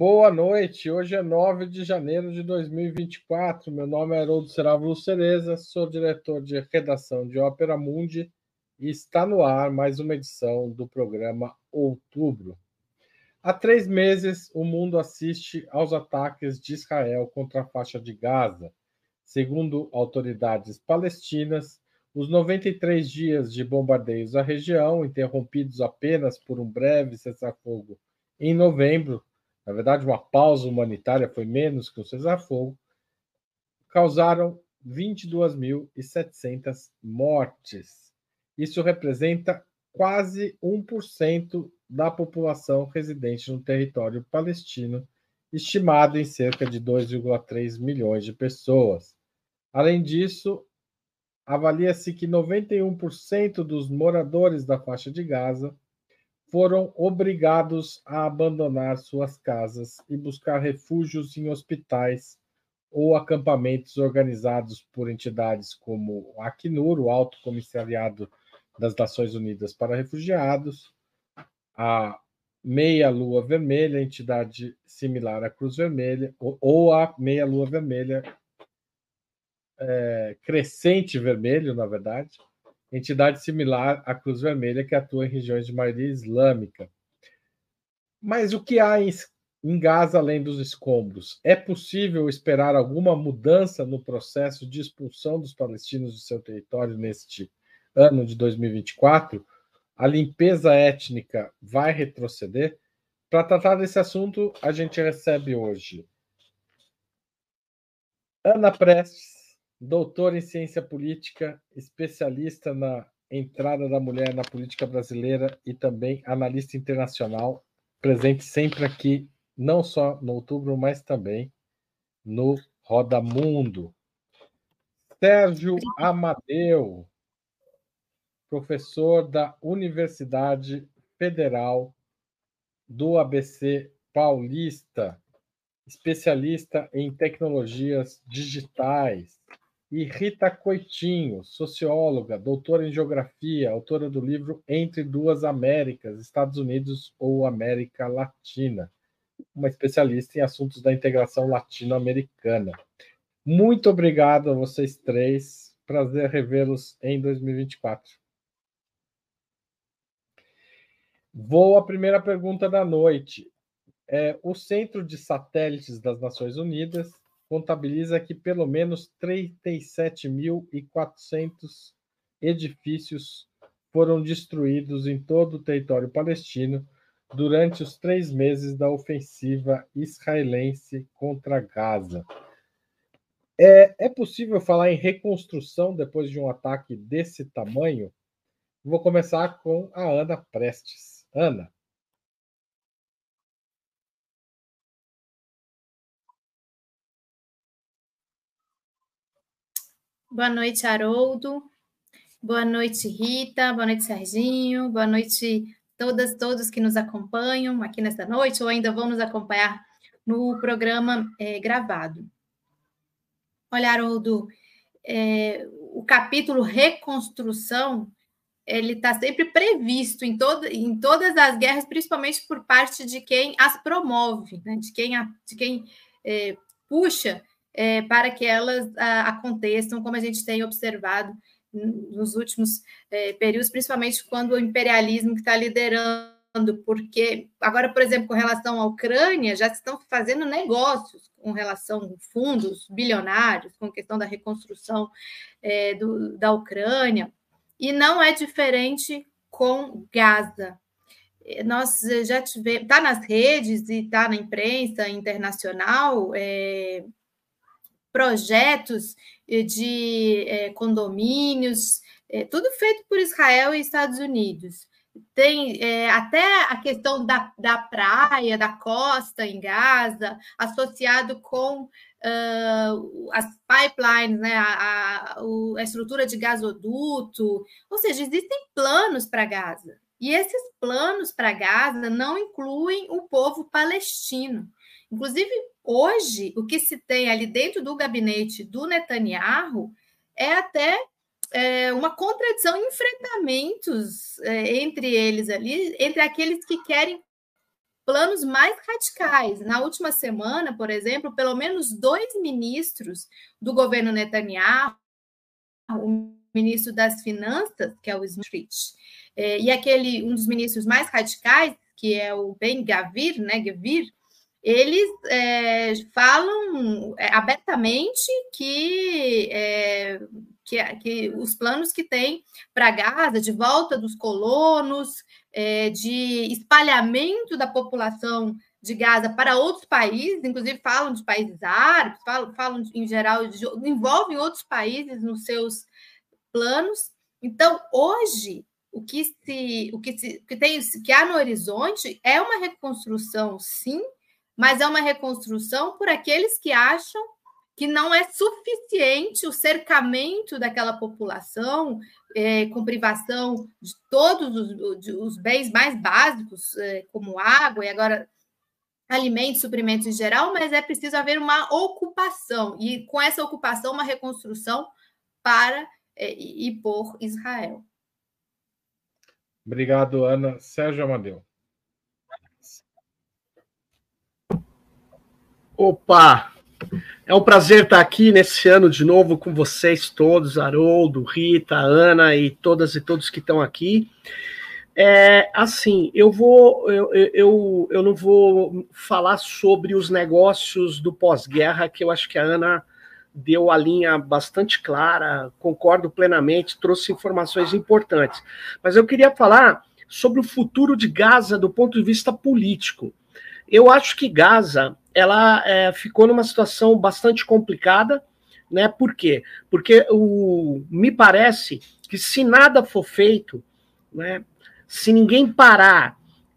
Boa noite, hoje é 9 de janeiro de 2024. Meu nome é Haroldo Serávulo Cereza, sou diretor de redação de Ópera Mundi e está no ar mais uma edição do programa Outubro. Há três meses, o mundo assiste aos ataques de Israel contra a faixa de Gaza. Segundo autoridades palestinas, os 93 dias de bombardeios à região, interrompidos apenas por um breve cessar-fogo em novembro, na verdade, uma pausa humanitária foi menos que um cessar-fogo, causaram 22.700 mortes. Isso representa quase 1% da população residente no território palestino, estimado em cerca de 2,3 milhões de pessoas. Além disso, avalia-se que 91% dos moradores da faixa de Gaza foram obrigados a abandonar suas casas e buscar refúgios em hospitais ou acampamentos organizados por entidades como o Acnur, o Alto Comissariado das Nações Unidas para Refugiados, a Meia Lua Vermelha, entidade similar à Cruz Vermelha, ou a Meia Lua Vermelha, é, Crescente Vermelho, na verdade, entidade similar à Cruz Vermelha que atua em regiões de maioria islâmica. Mas o que há em, em Gaza além dos escombros? É possível esperar alguma mudança no processo de expulsão dos palestinos de seu território neste ano de 2024? A limpeza étnica vai retroceder? Para tratar desse assunto, a gente recebe hoje Ana Prestes, doutor em ciência política, especialista na entrada da mulher na política brasileira e também analista internacional, presente sempre aqui, não só no outubro, mas também no Roda Mundo. Sérgio Amadeu, professor da Universidade Federal do ABC Paulista, especialista em tecnologias digitais, e Rita Coitinho, socióloga, doutora em geografia, autora do livro Entre Duas Américas, Estados Unidos ou América Latina, uma especialista em assuntos da integração latino-americana. Muito obrigado a vocês três. Prazer revê-los em 2024. Vou à primeira pergunta da noite. É, o Centro de Satélites das Nações Unidas contabiliza que pelo menos 37.400 edifícios foram destruídos em todo o território palestino durante os três meses da ofensiva israelense contra Gaza. É, é possível falar em reconstrução depois de um ataque desse tamanho? Vou começar com a Ana Prestes. Ana. Boa noite, Haroldo. Boa noite, Rita. Boa noite, Serginho. Boa noite, todas, todos que nos acompanham aqui nesta noite ou ainda vão nos acompanhar no programa é, gravado. Olha, Haroldo, é, o capítulo reconstrução ele está sempre previsto em, todo, em todas as guerras, principalmente por parte de quem as promove, né? de quem, de quem é, puxa é, para que elas a, aconteçam, como a gente tem observado nos últimos é, períodos, principalmente quando o imperialismo que está liderando, porque agora, por exemplo, com relação à Ucrânia, já estão fazendo negócios com relação a fundos bilionários, com questão da reconstrução é, do, da Ucrânia, e não é diferente com Gaza. Nós já tivemos, está nas redes e está na imprensa internacional, é, projetos eh, de é, condomínios, é, tudo feito por Israel e Estados Unidos. Tem é, até a questão da, da praia, da costa em Gaza, associado com uh, as pipelines, né, a, a, a estrutura de gasoduto. Ou seja, existem planos para Gaza. E esses planos para Gaza não incluem o povo palestino. Inclusive, hoje, o que se tem ali dentro do gabinete do Netanyahu é até é, uma contradição, enfrentamentos é, entre eles ali, entre aqueles que querem planos mais radicais. Na última semana, por exemplo, pelo menos dois ministros do governo Netanyahu, o ministro das Finanças, que é o Smith, é, e aquele um dos ministros mais radicais, que é o Ben Gavir, né, Gavir, eles é, falam é, abertamente que, é, que, que, os planos que tem para Gaza, de volta dos colonos, é, de espalhamento da população de Gaza para outros países, inclusive falam de países árabes, falam, falam em geral, de, envolvem outros países nos seus planos. Então, hoje, o que se, o que, se, que tem, que há no horizonte é uma reconstrução, sim, mas é uma reconstrução por aqueles que acham que não é suficiente o cercamento daquela população é, com privação de todos os, de, os bens mais básicos, é, como água e agora alimentos, suprimentos em geral, mas é preciso haver uma ocupação e com essa ocupação uma reconstrução para é, e por Israel. Obrigado, Ana. Sérgio Amadeu. Opa! É um prazer estar aqui nesse ano de novo com vocês todos, Haroldo, Rita, Ana e todas e todos que estão aqui. É, assim, eu vou, eu, eu, eu não vou falar sobre os negócios do pós-guerra, que eu acho que a Ana deu a linha bastante clara, concordo plenamente, trouxe informações importantes. Mas eu queria falar sobre o futuro de Gaza do ponto de vista político. Eu acho que Gaza ela é, ficou numa situação bastante complicada, né? Por quê? Porque o, me parece que se nada for feito, né? Se ninguém parar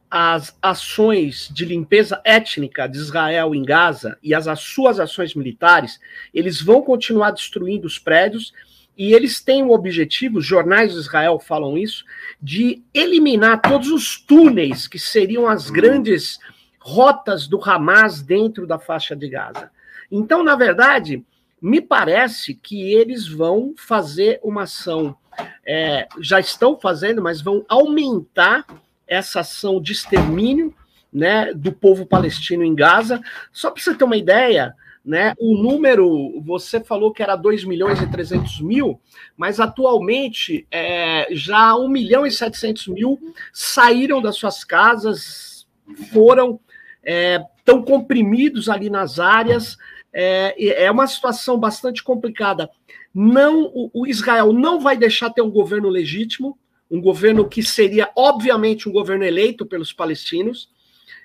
as ações de limpeza étnica de Israel em Gaza e as, as suas ações militares, eles vão continuar destruindo os prédios e eles têm o objetivo, os jornais de Israel falam isso, de eliminar todos os túneis que seriam as grandes rotas do Hamas dentro da faixa de Gaza. Então, na verdade, me parece que eles vão fazer uma ação, é, já estão fazendo, mas vão aumentar essa ação de extermínio né, do povo palestino em Gaza. Só para você ter uma ideia, né, o número, você falou que era 2 milhões e 300 mil, mas atualmente é, já 1 milhão e 700 mil saíram das suas casas, foram, estão é, comprimidos ali nas áreas. É, é uma situação bastante complicada. Não, o, o Israel não vai deixar ter um governo legítimo, um governo que seria, obviamente, um governo eleito pelos palestinos.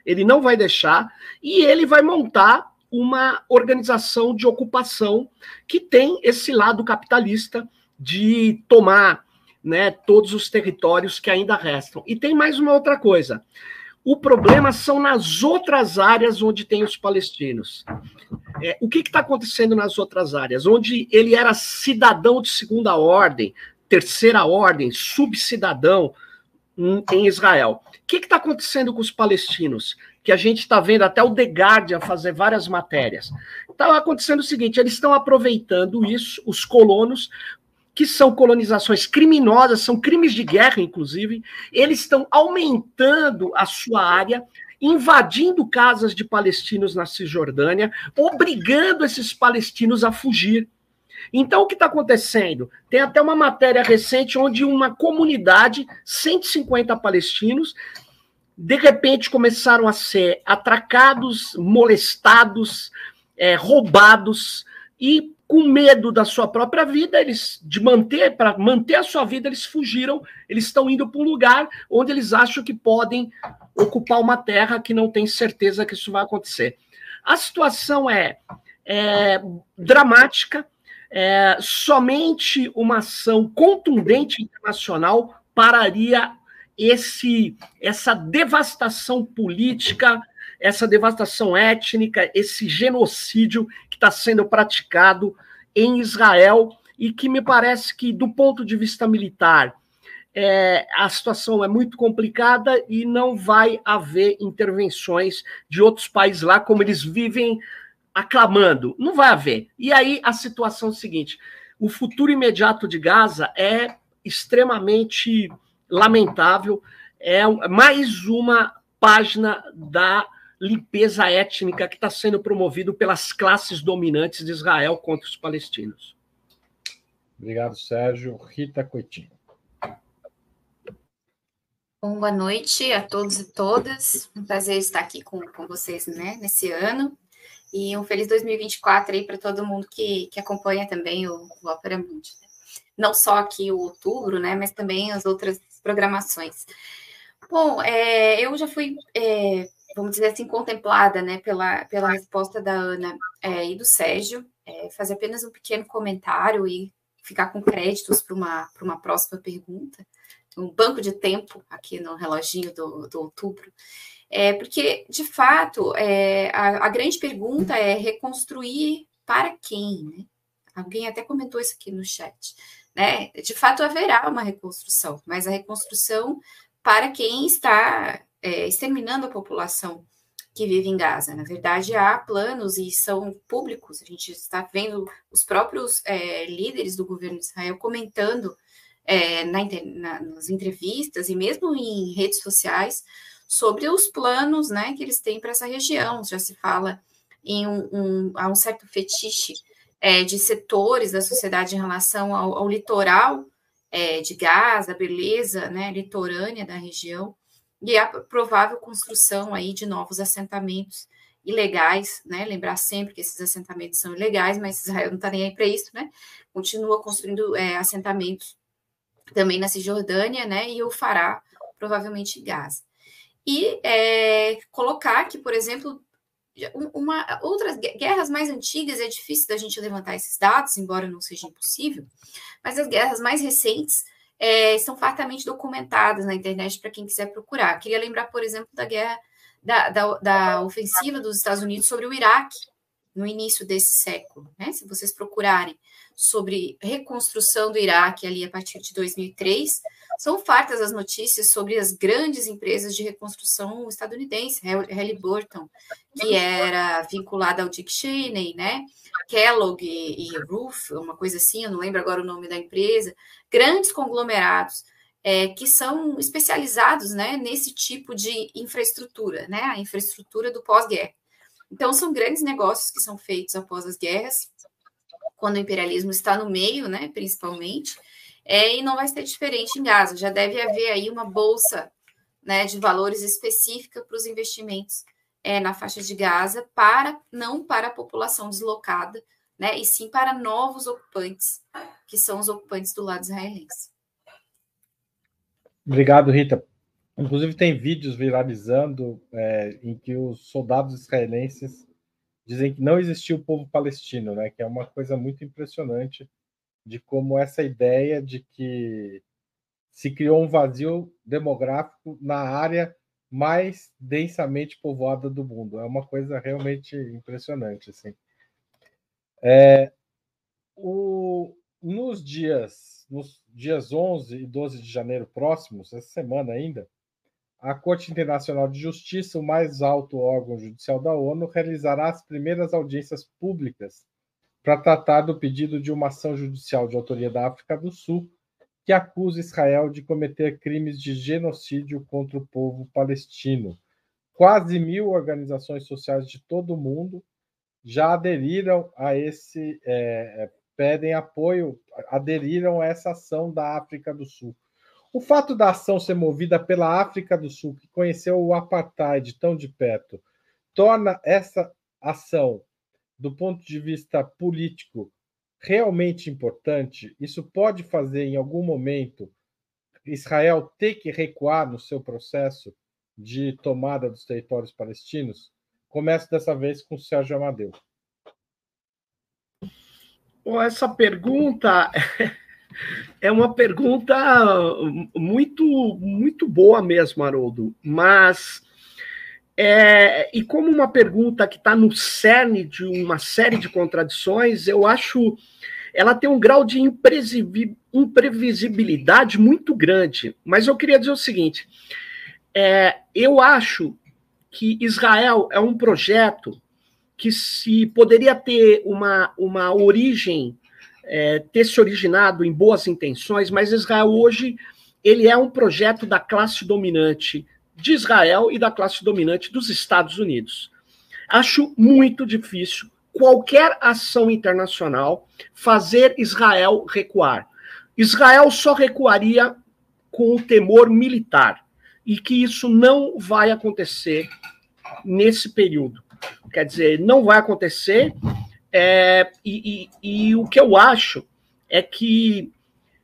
Ele não vai deixar, e ele vai montar uma organização de ocupação que tem esse lado capitalista de tomar né, todos os territórios que ainda restam. E tem mais uma outra coisa. O problema são nas outras áreas onde tem os palestinos. É, o que está acontecendo nas outras áreas? Onde ele era cidadão de segunda ordem, terceira ordem, subcidadão em Israel. O que está acontecendo com os palestinos? Que a gente está vendo até o The Guardian fazer várias matérias. Está acontecendo o seguinte: eles estão aproveitando isso, os colonos, que são colonizações criminosas, são crimes de guerra, inclusive, eles estão aumentando a sua área, invadindo casas de palestinos na Cisjordânia, obrigando esses palestinos a fugir. Então, o que está acontecendo? Tem até uma matéria recente onde uma comunidade, 150 palestinos, de repente começaram a ser atracados, molestados, é, roubados e com medo da sua própria vida, eles de manter para manter a sua vida, eles fugiram, eles estão indo para um lugar onde eles acham que podem ocupar uma terra que não tem certeza que isso vai acontecer. A situação é, é dramática, é, somente uma ação contundente internacional pararia esse essa devastação política, essa devastação étnica, esse genocídio que está sendo praticado em Israel e que me parece que, do ponto de vista militar, é, a situação é muito complicada e não vai haver intervenções de outros países lá, como eles vivem aclamando. Não vai haver. E aí a situação é a seguinte: o futuro imediato de Gaza é extremamente lamentável. É mais uma página da limpeza étnica que está sendo promovido pelas classes dominantes de Israel contra os palestinos. Obrigado, Sérgio. Rita Coitinho. Bom, boa noite a todos e todas. Um prazer estar aqui com, com vocês né, nesse ano. E um feliz 2024 aí para todo mundo que, que acompanha também o, o Opera Mundi. Não só aqui o outubro, né, mas também as outras programações. Bom, é, eu já fui é, vamos dizer assim, contemplada né, pela, pela resposta da Ana é, e do Sérgio, é, fazer apenas um pequeno comentário e ficar com créditos para uma, uma próxima pergunta, um banco de tempo aqui no reloginho do, do outubro. É, porque, de fato, é, a, a, grande pergunta é reconstruir para quem? Né? Alguém até comentou isso aqui no chat. Né? De fato, haverá uma reconstrução, mas a reconstrução para quem está é, exterminando a população que vive em Gaza. Na verdade, há planos e são públicos. A gente está vendo os próprios é, líderes do governo de Israel comentando é, na, na, nas entrevistas e mesmo em redes sociais sobre os planos né, que eles têm para essa região. Já se fala em um, um, há um certo fetiche é, de setores da sociedade em relação ao, ao litoral é, de Gaza, beleza né, litorânea da região e a provável construção aí de novos assentamentos ilegais, né? Lembrar sempre que esses assentamentos são ilegais, mas Israel não está nem aí para isso, né? Continua construindo é, assentamentos também na Cisjordânia, né? E o fará provavelmente em Gaza. E é, colocar que, por exemplo, uma, outras guerras mais antigas, é difícil da gente levantar esses dados, embora não seja impossível, mas as guerras mais recentes é, estão fartamente documentadas na internet para quem quiser procurar. Queria lembrar, por exemplo, da guerra da, da, da, ofensiva dos Estados Unidos sobre o Iraque no início desse século. Né? Se vocês procurarem sobre reconstrução do Iraque ali a partir de 2003, são fartas as notícias sobre as grandes empresas de reconstrução estadunidense, Halliburton, que era vinculada ao Dick Cheney, né? Kellogg e, e Roof, uma coisa assim, eu não lembro agora o nome da empresa, grandes conglomerados é, que são especializados né, nesse tipo de infraestrutura, né, a infraestrutura do pós-guerra. Então, são grandes negócios que são feitos após as guerras, quando o imperialismo está no meio, né, principalmente, é, e não vai ser diferente em Gaza. Já deve haver aí uma bolsa né, de valores específica para os investimentos é, na faixa de Gaza, para não para a população deslocada, né, e sim para novos ocupantes, que são os ocupantes do lado israelense. Obrigado, Rita. Inclusive, tem vídeos viralizando é, em que os soldados israelenses dizem que não existiu o povo palestino, né? Que é uma coisa muito impressionante de como essa ideia de que se criou um vazio demográfico na área mais densamente povoada do mundo. É uma coisa realmente impressionante, assim. É, o, nos dias nos dias 11 e 12 de janeiro próximos, essa semana ainda, a Corte Internacional de Justiça, o mais alto órgão judicial da ONU, realizará as primeiras audiências públicas para tratar do pedido de uma ação judicial de autoria da África do Sul que acusa Israel de cometer crimes de genocídio contra o povo palestino. Quase mil organizações sociais de todo o mundo já aderiram a esse, é, é, pedem apoio, aderiram a essa ação da África do Sul. O fato da ação ser movida pela África do Sul, que conheceu o apartheid tão de perto, torna essa ação, do ponto de vista político, realmente importante. Isso pode fazer, em algum momento, Israel ter que recuar no seu processo de tomada dos territórios palestinos? Começo dessa vez com o Sérgio Amadeu. Essa pergunta é uma pergunta muito, muito boa mesmo, Haroldo, mas é, e como uma pergunta que está no cerne de uma série de contradições, eu acho ela tem um grau de imprevisibilidade muito grande. Mas eu queria dizer o seguinte: é, eu acho que Israel é um projeto que se poderia ter uma, uma origem, é, ter se originado em boas intenções, mas Israel hoje ele é um projeto da classe dominante de Israel e da classe dominante dos Estados Unidos. Acho muito difícil qualquer ação internacional fazer Israel recuar. Israel só recuaria com o temor militar e que isso não vai acontecer nesse período. Quer dizer, não vai acontecer. É, e, e, e, o que eu acho é que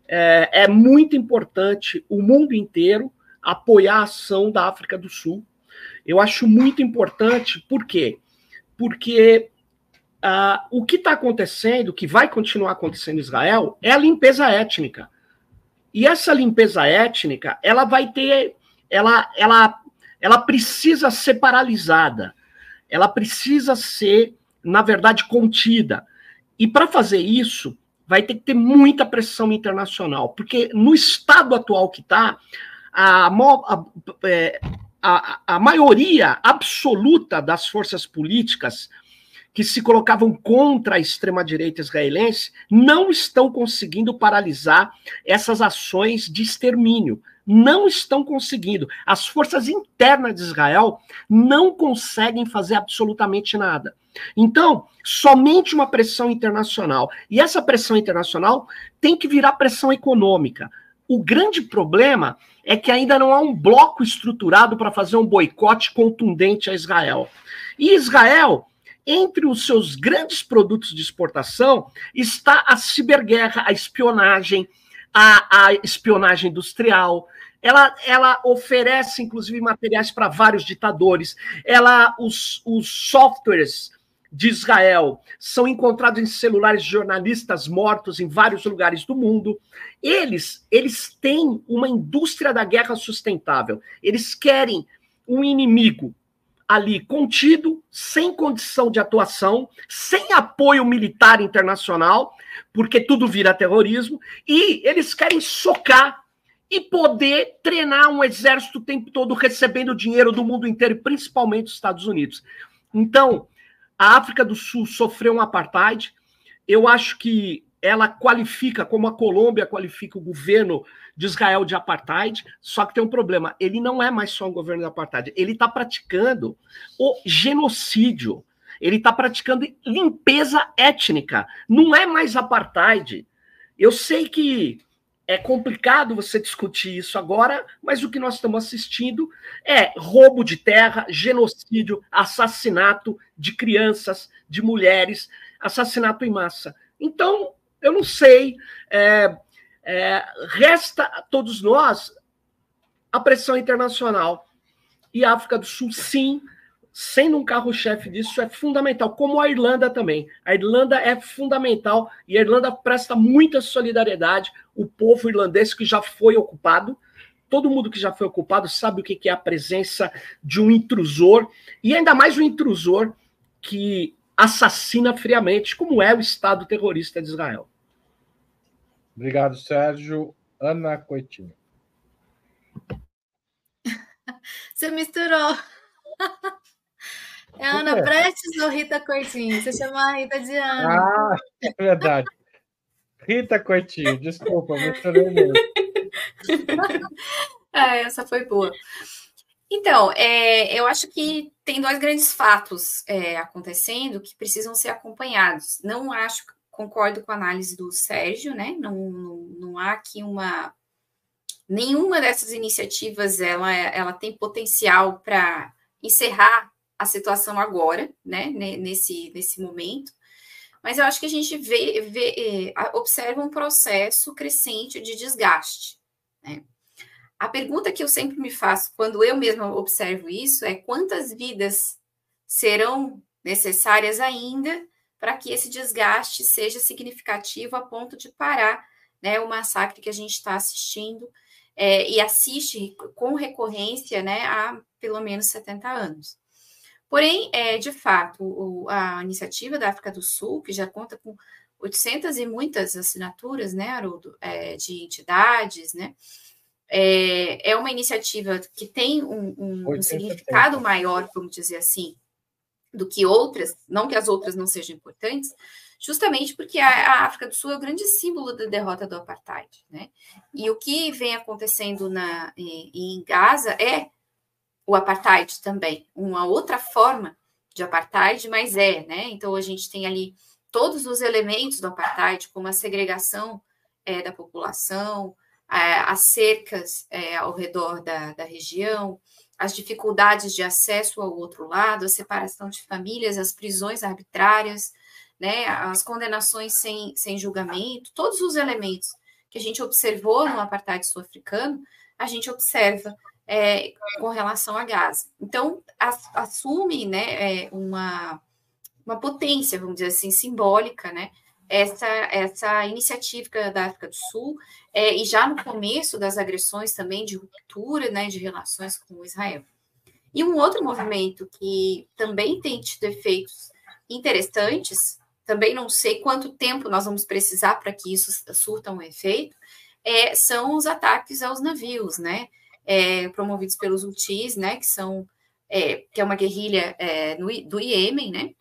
é, é muito importante o mundo inteiro apoiar a ação da África do Sul. Eu acho muito importante, por quê? Porque Uh, o que está acontecendo, o que vai continuar acontecendo em Israel, é a limpeza étnica. E essa limpeza étnica, ela vai ter, ela, ela, ela precisa ser paralisada, ela precisa ser, na verdade, contida. E para fazer isso, vai ter que ter muita pressão internacional, porque no estado atual que está, a, a, é, a, a maioria absoluta das forças políticas que se colocavam contra a extrema-direita israelense não estão conseguindo paralisar essas ações de extermínio. Não estão conseguindo. As forças internas de Israel não conseguem fazer absolutamente nada. Então, somente uma pressão internacional. E essa pressão internacional tem que virar pressão econômica. O grande problema é que ainda não há um bloco estruturado para fazer um boicote contundente a Israel. E Israel entre os seus grandes produtos de exportação está a ciberguerra, a espionagem, a, a espionagem industrial. Ela, ela oferece, inclusive, materiais para vários ditadores. Ela, os, os softwares de Israel são encontrados em celulares de jornalistas mortos em vários lugares do mundo. Eles, eles têm uma indústria da guerra sustentável. Eles querem um inimigo ali contido, sem condição de atuação, sem apoio militar internacional, porque tudo vira terrorismo, e eles querem socar e poder treinar um exército o tempo todo recebendo dinheiro do mundo inteiro, principalmente dos Estados Unidos. Então, a África do Sul sofreu um apartheid. Eu acho que ela qualifica, como a Colômbia qualifica o governo de Israel de apartheid, só que tem um problema: ele não é mais só um governo de apartheid, ele está praticando o genocídio, ele está praticando limpeza étnica, não é mais apartheid. Eu sei que é complicado você discutir isso agora, mas o que nós estamos assistindo é roubo de terra, genocídio, assassinato de crianças, de mulheres, assassinato em massa. Então, eu não sei. É, é, resta a todos nós a pressão internacional. E a África do Sul, sim, sendo um carro-chefe disso, é fundamental, como a Irlanda também. A Irlanda é fundamental e a Irlanda presta muita solidariedade. O povo irlandês que já foi ocupado, todo mundo que já foi ocupado sabe o que é a presença de um intrusor, e ainda mais um intrusor que assassina friamente, como é o Estado terrorista de Israel. Obrigado, Sérgio. Ana Coitinho. Você misturou. É Ana Prestes ou Rita Coitinho? Você chama a Rita de Ana. Ah, é verdade. Rita Coitinho, desculpa, misturei mesmo. ah, essa foi boa. Então, é, eu acho que tem dois grandes fatos é, acontecendo que precisam ser acompanhados. Não acho concordo com a análise do Sérgio, né? Não, não, não há aqui uma. Nenhuma dessas iniciativas ela, ela tem potencial para encerrar a situação agora, né? Nesse, nesse momento. Mas eu acho que a gente vê, vê é, observa um processo crescente de desgaste. Né? A pergunta que eu sempre me faço quando eu mesma observo isso é quantas vidas serão necessárias ainda para que esse desgaste seja significativo a ponto de parar né, o massacre que a gente está assistindo é, e assiste com recorrência né, há pelo menos 70 anos. Porém, é, de fato, o, a iniciativa da África do Sul, que já conta com 800 e muitas assinaturas, né, Haroldo, é, de entidades, né, é, é uma iniciativa que tem um, um, um significado maior, vamos dizer assim, do que outras, não que as outras não sejam importantes, justamente porque a, África do Sul é o grande símbolo da derrota do apartheid, né? E o que vem acontecendo na, em, Gaza é o apartheid também, uma outra forma de apartheid, mas é, né? Então a gente tem ali todos os elementos do apartheid, como a segregação é, da população, a, as cercas é, ao redor da, da região, as dificuldades de acesso ao outro lado, a separação de famílias, as prisões arbitrárias, né, as condenações sem, sem julgamento, todos os elementos que a gente observou no apartheid sul-africano, a gente observa é, com relação a Gaza. Então, assume né, é, uma, uma potência, vamos dizer assim, simbólica, né, essa, essa iniciativa da África do Sul, é, e já no começo das agressões também de ruptura né, de relações com Israel. E um outro movimento que também tem tido efeitos interessantes, também não sei quanto tempo nós vamos precisar para que isso surta um efeito, é, são os ataques aos navios, né? É, promovidos pelos Houthis, né? Que são é, que é uma guerrilha é, no, do Iêmen, né?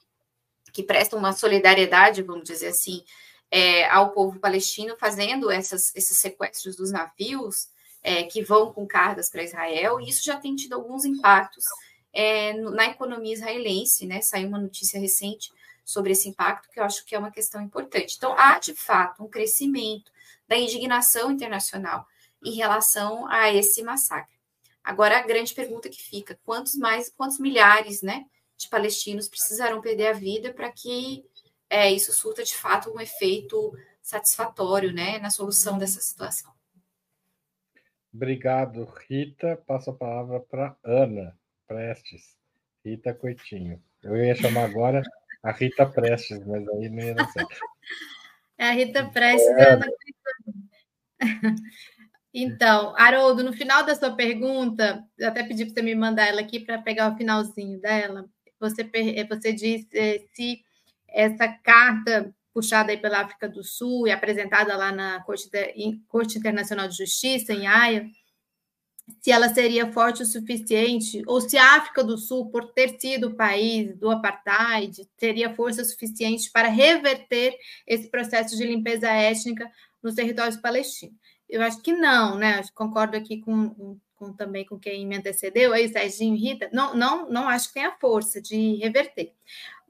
Que prestam uma solidariedade, vamos dizer assim, é, ao povo palestino, fazendo essas, esses sequestros dos navios é, que vão com cargas para Israel, e isso já tem tido alguns impactos é, na economia israelense, né? Saiu uma notícia recente sobre esse impacto, que eu acho que é uma questão importante. Então, há, de fato, um crescimento da indignação internacional em relação a esse massacre. Agora, a grande pergunta que fica: quantos mais, quantos milhares, né, de palestinos precisarão perder a vida para que é, isso surta de fato um efeito satisfatório né, na solução dessa situação. Obrigado, Rita. Passo a palavra para Ana Prestes. Rita Coitinho. Eu ia chamar agora a Rita Prestes, mas aí não ia dar certo. É a Rita Prestes é. Ana Então, Haroldo, no final da sua pergunta, eu até pedi para você me mandar ela aqui para pegar o finalzinho dela você, eh, você diz eh, se essa carta puxada aí pela África do Sul e apresentada lá na Corte, Corte Internacional de Justiça, em Haia, se ela seria forte o suficiente, ou se a África do Sul, por ter sido o país do apartheid, teria força suficiente para reverter esse processo de limpeza étnica nos territórios palestinos. Eu acho que não, né? Eu concordo aqui com, com, também com quem me antecedeu, aí Serginho e Rita, não, não, não acho que tenha força de reverter.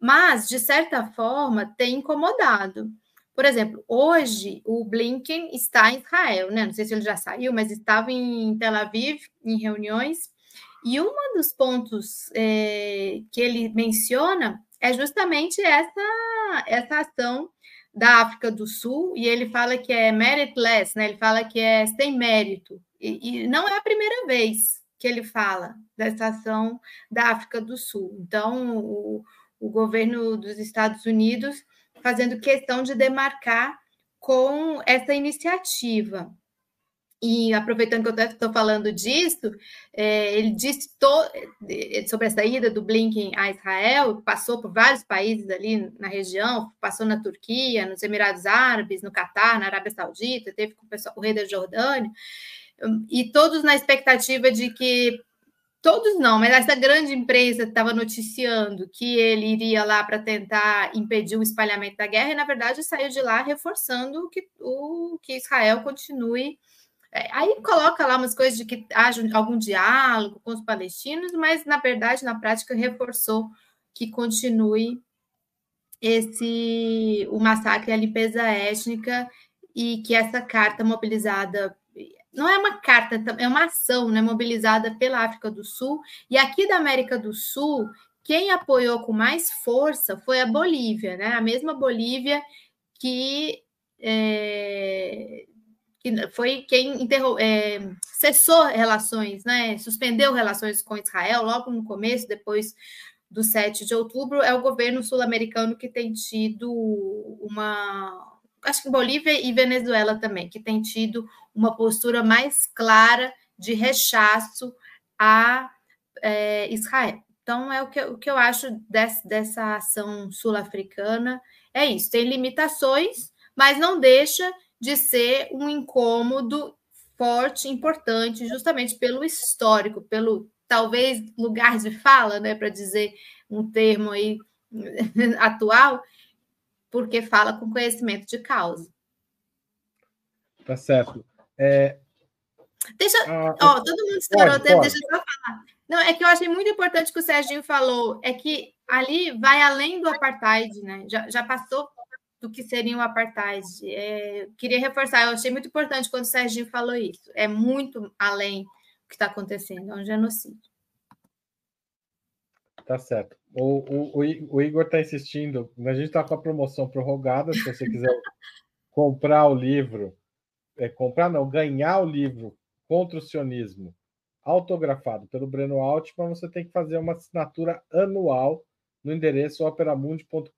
Mas, de certa forma, tem incomodado. Por exemplo, hoje o Blinken está em Israel, né? Não sei se ele já saiu, mas estava em Tel Aviv, em reuniões, e um dos pontos é, que ele menciona é justamente essa, essa ação da África do Sul, e ele fala que é meritless, né? Ele fala que é sem mérito. E, e não é a primeira vez que ele fala dessa ação da África do Sul. Então, o, o governo dos Estados Unidos fazendo questão de demarcar com essa iniciativa. E aproveitando que eu estou falando disso, é, ele disse é, sobre essa ida do Blinken a Israel, passou por vários países ali na região, passou na Turquia, nos Emirados Árabes, no Catar, na Arábia Saudita, teve com o, pessoal, o rei da Jordânia, e todos na expectativa de que todos não, mas essa grande empresa estava noticiando que ele iria lá para tentar impedir o espalhamento da guerra, e na verdade saiu de lá reforçando que, o, que Israel continue é, aí coloca lá umas coisas de que haja algum diálogo com os palestinos, mas na verdade, na prática, reforçou que continue esse o massacre a limpeza étnica e que essa carta mobilizada não é uma carta, é uma ação né, mobilizada pela África do Sul e aqui da América do Sul quem apoiou com mais força foi a Bolívia, né? A mesma Bolívia que é, que foi quem é, cessou relações, né, suspendeu relações com Israel logo no começo, depois do 7 de outubro, é o governo sul-americano que tem tido uma. Acho que Bolívia e Venezuela também, que tem tido uma postura mais clara de rechaço a é, Israel. Então, é o que, o que eu acho desse, dessa ação sul-africana. É isso, tem limitações, mas não deixa de ser um incômodo forte, importante, justamente pelo histórico, pelo talvez lugar de fala, né, para dizer um termo aí atual, porque fala com conhecimento de causa. Tá certo. É... Deixa, ah, ó, todo mundo estourou o tempo, deixa eu só falar. Não, é que eu achei muito importante o que o Serginho falou, é que ali vai além do apartheid, né? Já, já passou do que seria o um apartheid. É, queria reforçar, eu achei muito importante quando o Serginho falou isso. É muito além do que está acontecendo, é um genocídio. Tá certo. O, o, o Igor está insistindo, a gente está com a promoção prorrogada, se você quiser comprar o livro, é, comprar não, ganhar o livro contra o sionismo autografado pelo Breno Altman, você tem que fazer uma assinatura anual no endereço operamundi.com.br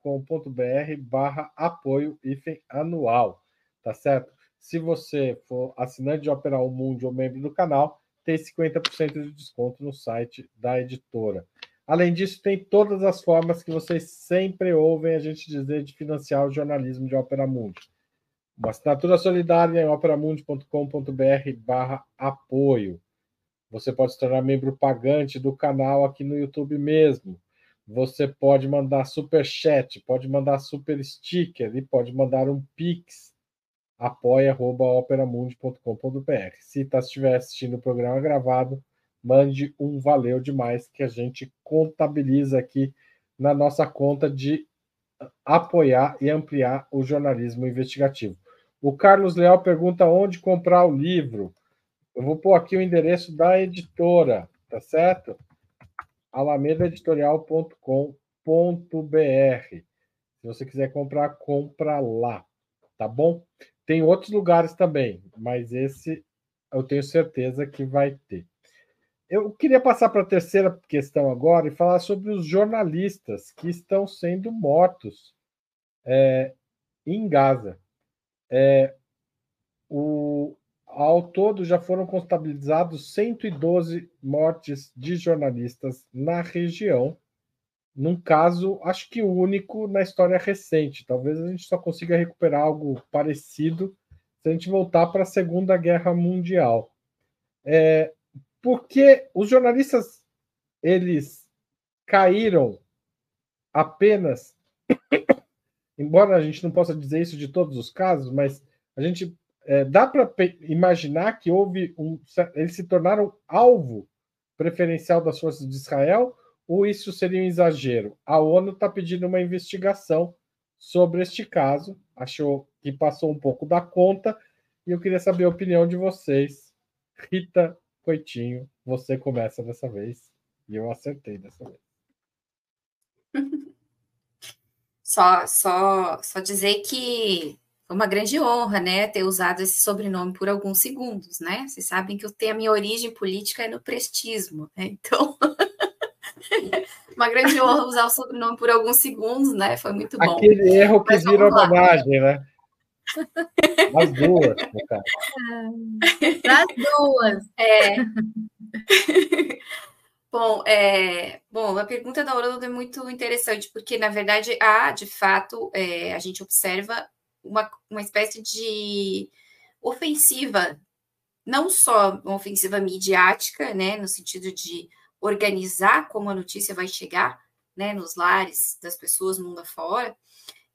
barra apoio hífen anual, tá certo? Se você for assinante de Opera Mundi ou membro do canal, tem 50% de desconto no site da editora. Além disso, tem todas as formas que vocês sempre ouvem a gente dizer de financiar o jornalismo de Opera Mundi. Uma assinatura solidária em operamundi.com.br barra apoio. Você pode se tornar membro pagante do canal aqui no YouTube mesmo. Você pode mandar super chat, pode mandar super sticker e pode mandar um pix apoia@operamundi.com.br. Se tá estiver assistindo o programa gravado, mande um valeu demais que a gente contabiliza aqui na nossa conta de apoiar e ampliar o jornalismo investigativo. O Carlos Leal pergunta onde comprar o livro. Eu vou pôr aqui o endereço da editora, tá certo? alamedaeditorial.com.br. Se você quiser comprar, compra lá, tá bom? Tem outros lugares também, mas esse eu tenho certeza que vai ter. Eu queria passar para a terceira questão agora e falar sobre os jornalistas que estão sendo mortos é, em Gaza. É, o, ao todo, já foram contabilizados 112 mortes de jornalistas na região, num caso, acho que único na história recente. Talvez a gente só consiga recuperar algo parecido se a gente voltar para a Segunda Guerra Mundial. É, porque os jornalistas eles caíram apenas, embora a gente não possa dizer isso de todos os casos, mas a gente é, dá para imaginar que houve um. Eles se tornaram alvo preferencial das forças de Israel, ou isso seria um exagero? A ONU está pedindo uma investigação sobre este caso, achou que passou um pouco da conta, e eu queria saber a opinião de vocês. Rita Coitinho, você começa dessa vez, e eu acertei dessa vez. Só, só, só dizer que foi uma grande honra, né, ter usado esse sobrenome por alguns segundos, né? Vocês sabem que eu tenho a minha origem política é no prestismo, né? Então, uma grande honra usar o sobrenome por alguns segundos, né? Foi muito bom. Aquele erro que Mas vira homenagem, né? As duas, cara. As duas. É. Bom, é, bom, a pergunta da Aurora é muito interessante, porque, na verdade, há, de fato, é, a gente observa uma, uma espécie de ofensiva, não só uma ofensiva midiática, né, no sentido de organizar como a notícia vai chegar, né, nos lares das pessoas mundo afora,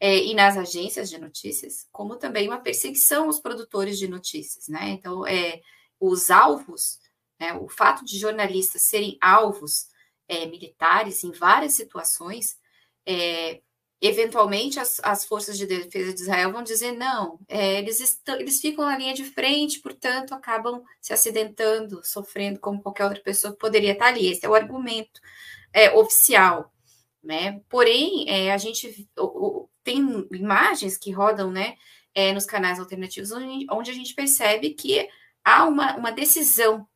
é, e nas agências de notícias, como também uma perseguição aos produtores de notícias, né? Então, é, os alvos, né, o fato de jornalistas serem alvos é, militares em várias situações, é, eventualmente as, as, forças de defesa de Israel vão dizer não, é, eles, estão, eles ficam na linha de frente, portanto acabam se acidentando, sofrendo como qualquer outra pessoa poderia estar ali. Esse é o argumento é, oficial, né? Porém, é, a gente tem imagens que rodam, né, é, nos canais alternativos onde, onde, a gente percebe que há uma, uma decisão,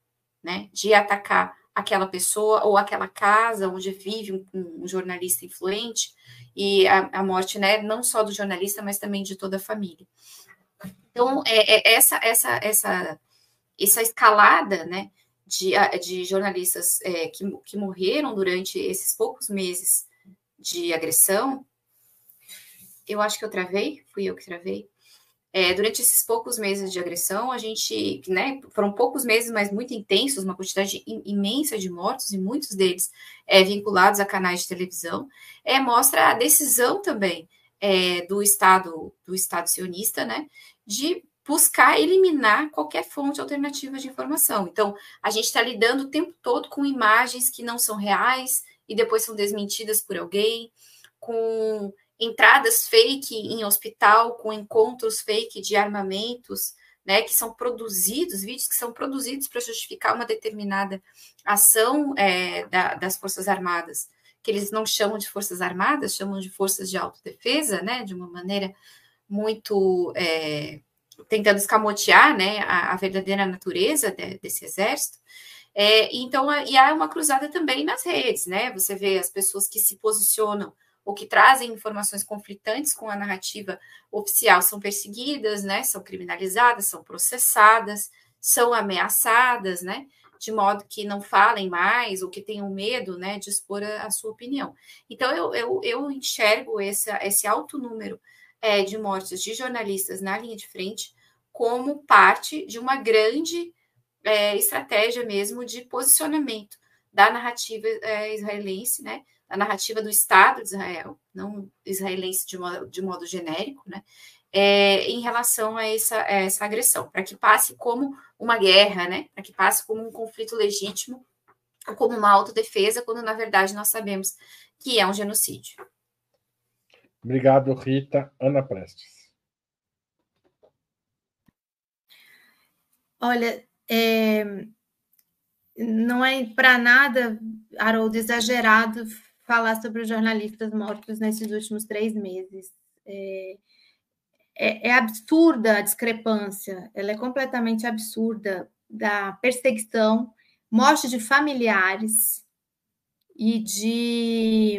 né, de atacar aquela pessoa ou aquela casa onde vive um, um jornalista influente e a, a, morte, né, não só do jornalista, mas também de toda a família. Então, é, é essa, essa, essa, essa escalada, né, de, de jornalistas é, que, que morreram durante esses poucos meses de agressão, eu acho que eu travei, fui eu que travei, é, durante esses poucos meses de agressão, a gente, né, foram poucos meses, mas muito intensos, uma quantidade imensa de mortos, e muitos deles é, vinculados a canais de televisão, é, mostra a decisão também é, do Estado, do Estado sionista, né, de buscar eliminar qualquer fonte alternativa de informação. Então, a gente está lidando o tempo todo com imagens que não são reais e depois são desmentidas por alguém, com entradas fake em hospital, com encontros fake de armamentos, né, que são produzidos, vídeos que são produzidos para justificar uma determinada ação é, da, das Forças Armadas, que eles não chamam de Forças Armadas, chamam de Forças de Autodefesa, né, de uma maneira muito é, tentando escamotear né, a, a verdadeira natureza de, desse exército. É, então, e há uma cruzada também nas redes, né? Você vê as pessoas que se posicionam ou que trazem informações conflitantes com a narrativa oficial são perseguidas, né? São criminalizadas, são processadas, são ameaçadas, né? De modo que não falem mais ou que tenham medo, né? De expor a, a sua opinião. Então, eu, eu, eu enxergo esse, esse alto número é, de mortes de jornalistas na linha de frente como parte de uma grande é, estratégia mesmo de posicionamento da narrativa é, israelense, né? Da narrativa do Estado de Israel, não israelense de modo, de modo genérico, né? É, em relação a essa, a essa agressão, para que passe como uma guerra, né? Para que passe como um conflito legítimo, ou como uma autodefesa, quando na verdade nós sabemos que é um genocídio. Obrigado, Rita. Ana Prestes. Olha, é, não é para nada, Haroldo, exagerado falar sobre os jornalistas mortos nesses últimos três meses. É, é, é, absurda a discrepância, ela é completamente absurda da perseguição, morte de familiares e de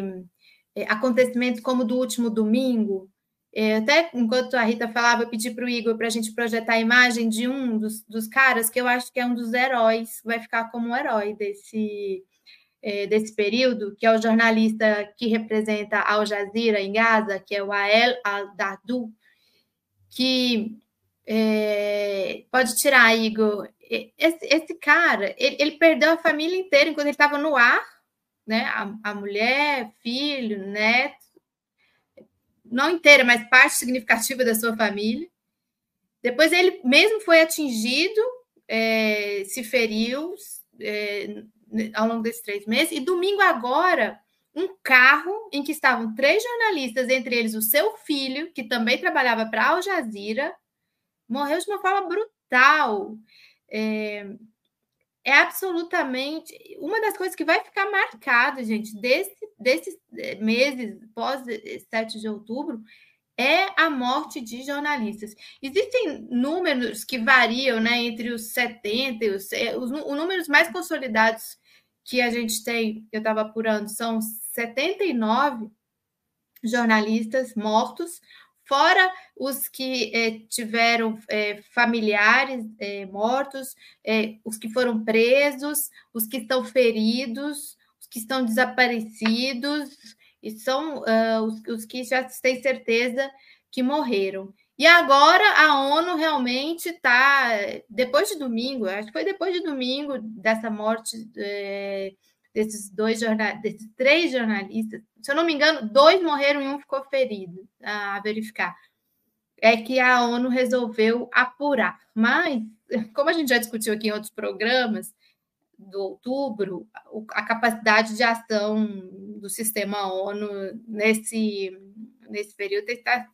é, acontecimentos como do último domingo. É, até enquanto a Rita falava, eu pedi para o Igor para a gente projetar a imagem de um dos, dos, caras que eu acho que é um dos heróis, vai ficar como um herói desse, é, desse período, que é o jornalista que representa Al Jazeera em Gaza, que é o Ael Al-Dardou, que é, pode tirar, Igor. Esse, esse cara, ele, ele, perdeu a família inteira enquanto ele estava no ar, né? A, a mulher, filho, neto, não inteira, mas parte significativa da sua família. Depois ele mesmo foi atingido, é, se feriu é, ao longo desses três meses. E domingo agora, um carro em que estavam três jornalistas, entre eles o seu filho, que também trabalhava para Al Jazeera, morreu de uma forma brutal. É, é absolutamente uma das coisas que vai ficar marcado, gente, desse, desses eh, meses pós 7 de outubro, é a morte de jornalistas. Existem números que variam né, entre os 70 e os, os, os números mais consolidados que a gente tem, eu estava apurando, são 79 jornalistas mortos, fora os que é, tiveram é, familiares é, mortos, os que foram presos, os que estão feridos, os que estão desaparecidos, e são uh, os, os que já têm certeza que morreram. E agora a ONU realmente está, depois de domingo, acho que foi depois de domingo dessa morte desses dois desses três jornalistas, se eu não me engano, dois morreram e um ficou ferido, a verificar. É que a ONU resolveu apurar. Mas, como a gente já discutiu aqui em outros programas, do outubro, a capacidade de ação do sistema ONU nesse, nesse período está.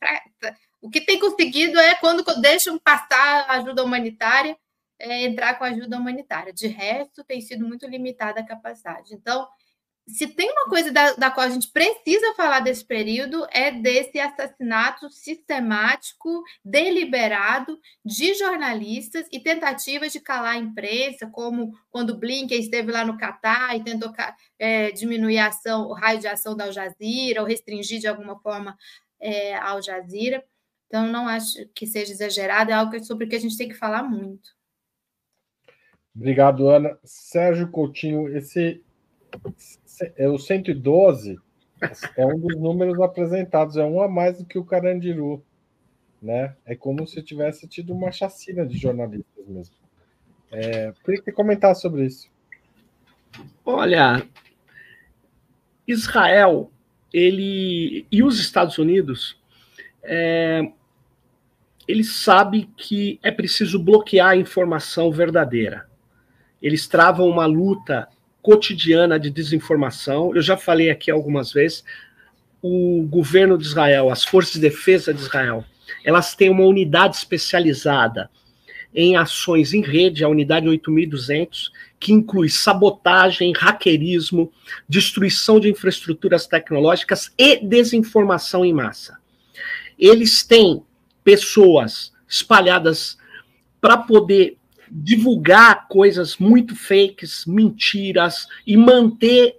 O que tem conseguido é quando deixam passar ajuda humanitária, é, entrar com ajuda humanitária. De resto, tem sido muito limitada a capacidade. Então, se tem uma coisa da, da, qual a gente precisa falar desse período, é desse assassinato sistemático, deliberado de jornalistas e tentativas de calar a imprensa, como quando Blinken esteve lá no Catar e tentou é, diminuir a ação, o raio de ação da Al Jazeera, ou restringir de alguma forma é, a Al Jazeera. Então, não acho que seja exagerado, é algo sobre o que a gente tem que falar muito. Obrigado, Ana. Sérgio Coutinho, esse é o 112 é um dos números apresentados, é um a mais do que o Carandiru, né? É como se tivesse tido uma chacina de jornalistas mesmo. É, queria que comentar sobre isso. Olha, Israel, ele e os Estados Unidos é, ele sabe que é preciso bloquear a informação verdadeira. Eles travam uma luta cotidiana de desinformação. Eu já falei aqui algumas vezes, o governo de Israel, as forças de defesa de Israel, elas têm uma unidade especializada em ações em rede, a unidade 8200, que inclui sabotagem, hackerismo, destruição de infraestruturas tecnológicas e desinformação em massa. Eles têm pessoas espalhadas para poder divulgar coisas muito fakes, mentiras e manter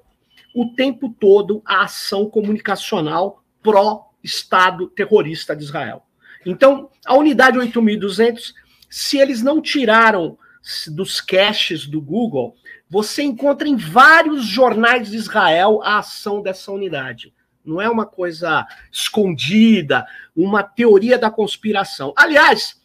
o tempo todo a ação comunicacional pró-Estado terrorista de Israel. Então, a unidade 8200, se eles não tiraram dos caches do Google, você encontra em vários jornais de Israel a ação dessa unidade. Não é uma coisa escondida, uma teoria da conspiração. Aliás,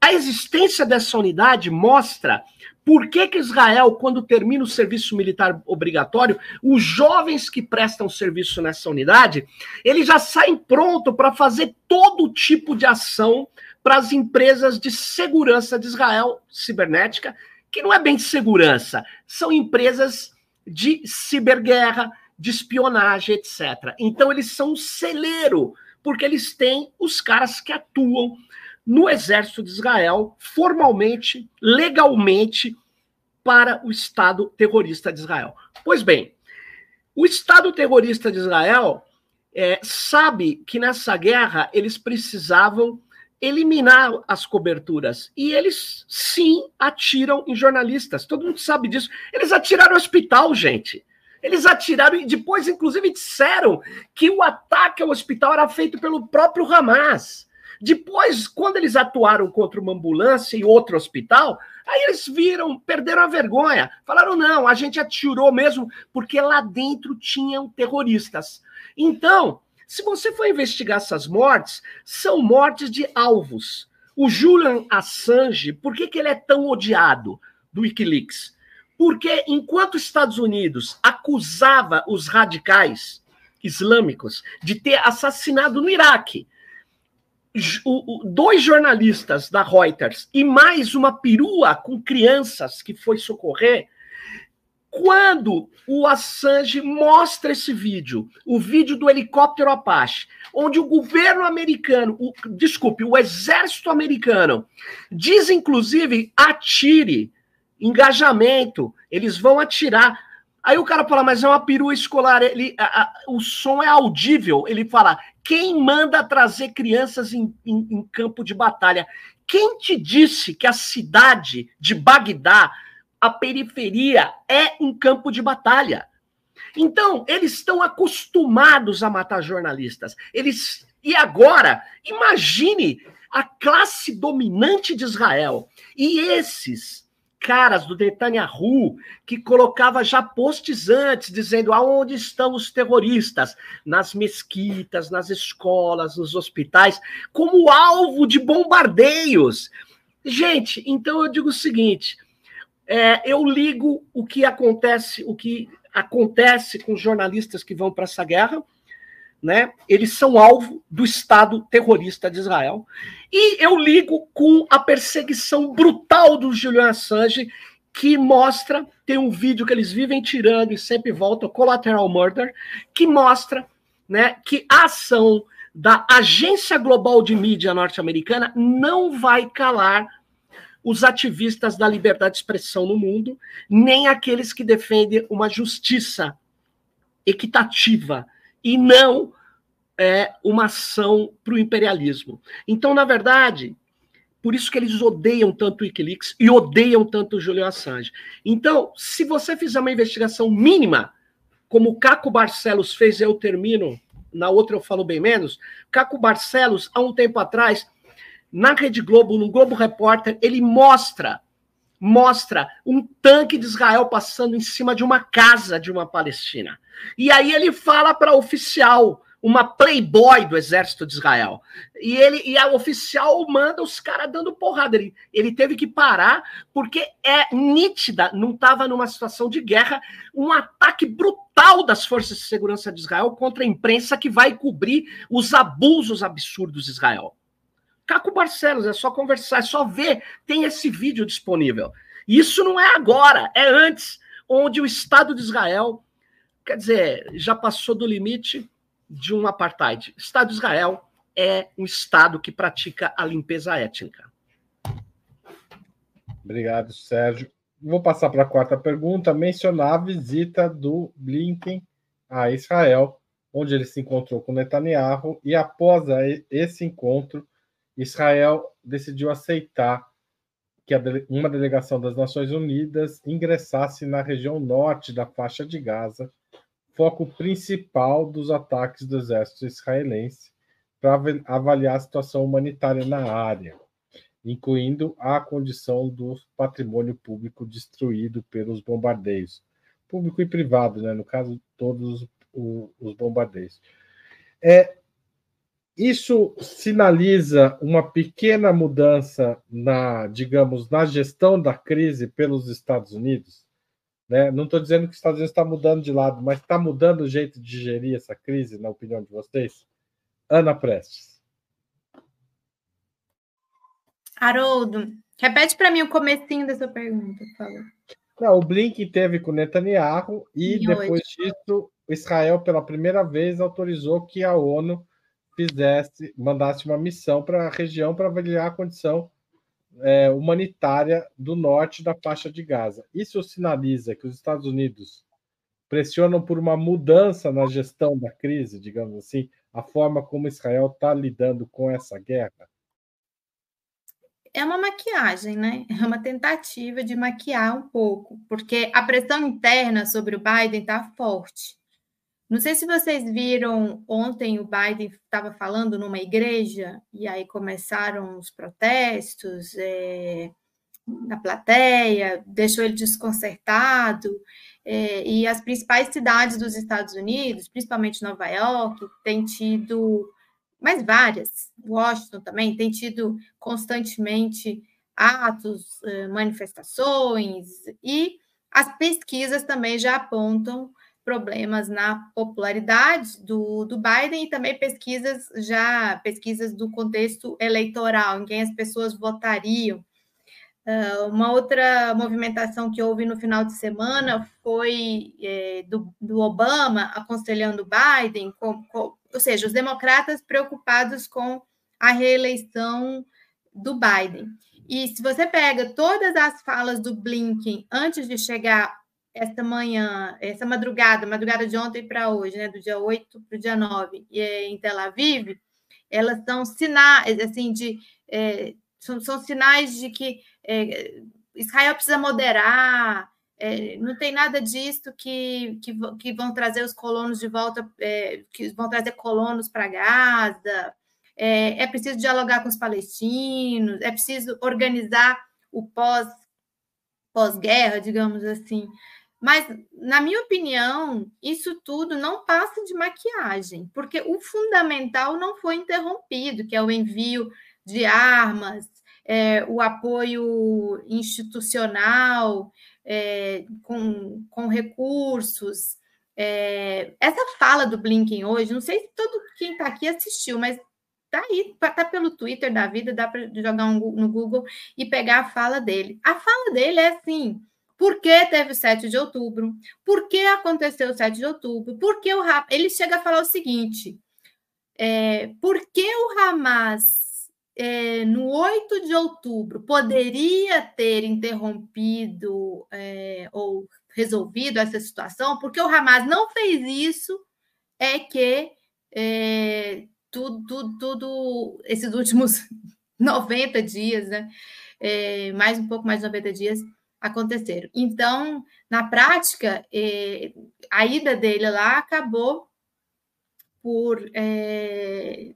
a existência dessa unidade mostra por que, que Israel, quando termina o serviço militar obrigatório, os jovens que prestam serviço nessa unidade, eles já saem pronto para fazer todo tipo de ação para as empresas de segurança de Israel, cibernética, que não é bem de segurança, são empresas de ciberguerra, de espionagem, etc. Então, eles são um celeiro, porque eles têm os caras que atuam no exército de Israel, formalmente, legalmente, para o Estado terrorista de Israel. Pois bem, o Estado terrorista de Israel é, sabe que nessa guerra eles precisavam eliminar as coberturas. E eles, sim, atiram em jornalistas. Todo mundo sabe disso. Eles atiraram no hospital, gente. Eles atiraram e depois, inclusive, disseram que o ataque ao hospital era feito pelo próprio Hamas. Depois, quando eles atuaram contra uma ambulância e outro hospital, aí eles viram, perderam a vergonha. Falaram: não, a gente atirou mesmo, porque lá dentro tinham terroristas. Então, se você for investigar essas mortes, são mortes de alvos. O Julian Assange, por que, que ele é tão odiado do Wikileaks? Porque enquanto os Estados Unidos acusava os radicais islâmicos de ter assassinado no Iraque dois jornalistas da Reuters e mais uma perua com crianças que foi socorrer, quando o Assange mostra esse vídeo, o vídeo do helicóptero Apache, onde o governo americano, o, desculpe, o exército americano, diz inclusive atire engajamento, eles vão atirar. Aí o cara fala, mas é uma perua escolar, ele, a, a, o som é audível. Ele fala, quem manda trazer crianças em, em, em campo de batalha? Quem te disse que a cidade de Bagdá, a periferia, é um campo de batalha? Então, eles estão acostumados a matar jornalistas. Eles e agora, imagine a classe dominante de Israel e esses caras do Netanyahu que colocava já posts antes dizendo aonde estão os terroristas nas mesquitas, nas escolas, nos hospitais, como alvo de bombardeios. Gente, então eu digo o seguinte: é, eu ligo o que acontece, o que acontece com jornalistas que vão para essa guerra né? Eles são alvo do Estado terrorista de Israel. E eu ligo com a perseguição brutal do Julian Assange, que mostra, tem um vídeo que eles vivem tirando e sempre voltam, Collateral Murder, que mostra, né, que a ação da Agência Global de Mídia norte-americana não vai calar os ativistas da liberdade de expressão no mundo, nem aqueles que defendem uma justiça equitativa e não é, uma ação para o imperialismo. Então, na verdade, por isso que eles odeiam tanto o Wikileaks e odeiam tanto o Julian Assange. Então, se você fizer uma investigação mínima, como o Caco Barcelos fez, eu termino, na outra eu falo bem menos. Caco Barcelos, há um tempo atrás, na Rede Globo, no Globo Repórter, ele mostra mostra um tanque de Israel passando em cima de uma casa de uma Palestina. E aí ele fala para oficial, uma playboy do exército de Israel. E ele e a oficial manda os caras dando porrada. Ele, ele teve que parar porque é nítida, não estava numa situação de guerra, um ataque brutal das forças de segurança de Israel contra a imprensa que vai cobrir os abusos absurdos de Israel. Caco Barcelos, é só conversar, é só ver, tem esse vídeo disponível. Isso não é agora, é antes, onde o Estado de Israel, quer dizer, já passou do limite de um apartheid. Estado de Israel é um Estado que pratica a limpeza étnica. Obrigado, Sérgio. Vou passar para a quarta pergunta. Mencionar a visita do Blinken a Israel, onde ele se encontrou com Netanyahu, e após esse encontro, Israel decidiu aceitar que uma delegação das Nações Unidas ingressasse na região norte da faixa de Gaza, foco principal dos ataques do exército israelense, para avaliar a situação humanitária na área incluindo a condição do patrimônio público destruído pelos bombardeios, público e privado, né? no caso, todos os, os bombardeios. É, isso sinaliza uma pequena mudança na, digamos, na gestão da crise pelos Estados Unidos. Né? Não estou dizendo que os Estados Unidos está mudando de lado, mas está mudando o jeito de gerir essa crise, na opinião de vocês? Ana Prestes. Haroldo, repete para mim o comecinho dessa pergunta, por favor. Não, o Blink teve com Netanyahu e em depois hoje. disso, Israel pela primeira vez autorizou que a ONU fizesse, mandasse uma missão para a região para avaliar a condição é, humanitária do norte da faixa de Gaza. Isso sinaliza que os Estados Unidos pressionam por uma mudança na gestão da crise, digamos assim, a forma como Israel está lidando com essa guerra é uma maquiagem, né? É uma tentativa de maquiar um pouco, porque a pressão interna sobre o Biden está forte. Não sei se vocês viram ontem o Biden estava falando numa igreja e aí começaram os protestos é, na plateia, deixou ele desconcertado. É, e as principais cidades dos Estados Unidos, principalmente Nova York, têm tido mas várias. Washington também tem tido constantemente atos, eh, manifestações, e as pesquisas também já apontam problemas na popularidade do, do Biden e também pesquisas já pesquisas do contexto eleitoral, em quem as pessoas votariam. Uh, uma outra movimentação que houve no final de semana foi é, do, do, Obama aconselhando Biden com, com, ou seja, os democratas preocupados com a reeleição do Biden. E se você pega todas as falas do Blinken antes de chegar esta manhã, essa madrugada, madrugada de ontem para hoje, né, do dia 8 para o dia 9, em Tel Aviv, elas são sinais, assim, de. É, são, são, sinais de que é, Israel precisa moderar, é, não tem nada disso que, que, que, vão trazer os colonos de volta, é, que vão trazer colonos para Gaza. É, é, preciso dialogar com os palestinos, é preciso organizar o pós, pós-guerra, digamos assim. Mas, na minha opinião, isso tudo não passa de maquiagem, porque o fundamental não foi interrompido, que é o envio de armas, é, o apoio institucional, é, com, com recursos. É, essa fala do Blinken hoje, não sei se todo quem está aqui assistiu, mas tá aí, tá pelo Twitter da vida, dá para jogar um, no Google e pegar a fala dele. A fala dele é assim: por que teve o 7 de outubro? Por que aconteceu o 7 de outubro? Por que o Ele chega a falar o seguinte: é, por que o Hamas é, no 8 de outubro, poderia ter interrompido é, ou resolvido essa situação, porque o Hamas não fez isso, é que é, tudo, tudo, tudo, esses últimos 90 dias, né? É, mais um pouco mais de 90 dias aconteceram. Então, na prática, é, a ida dele lá acabou por é,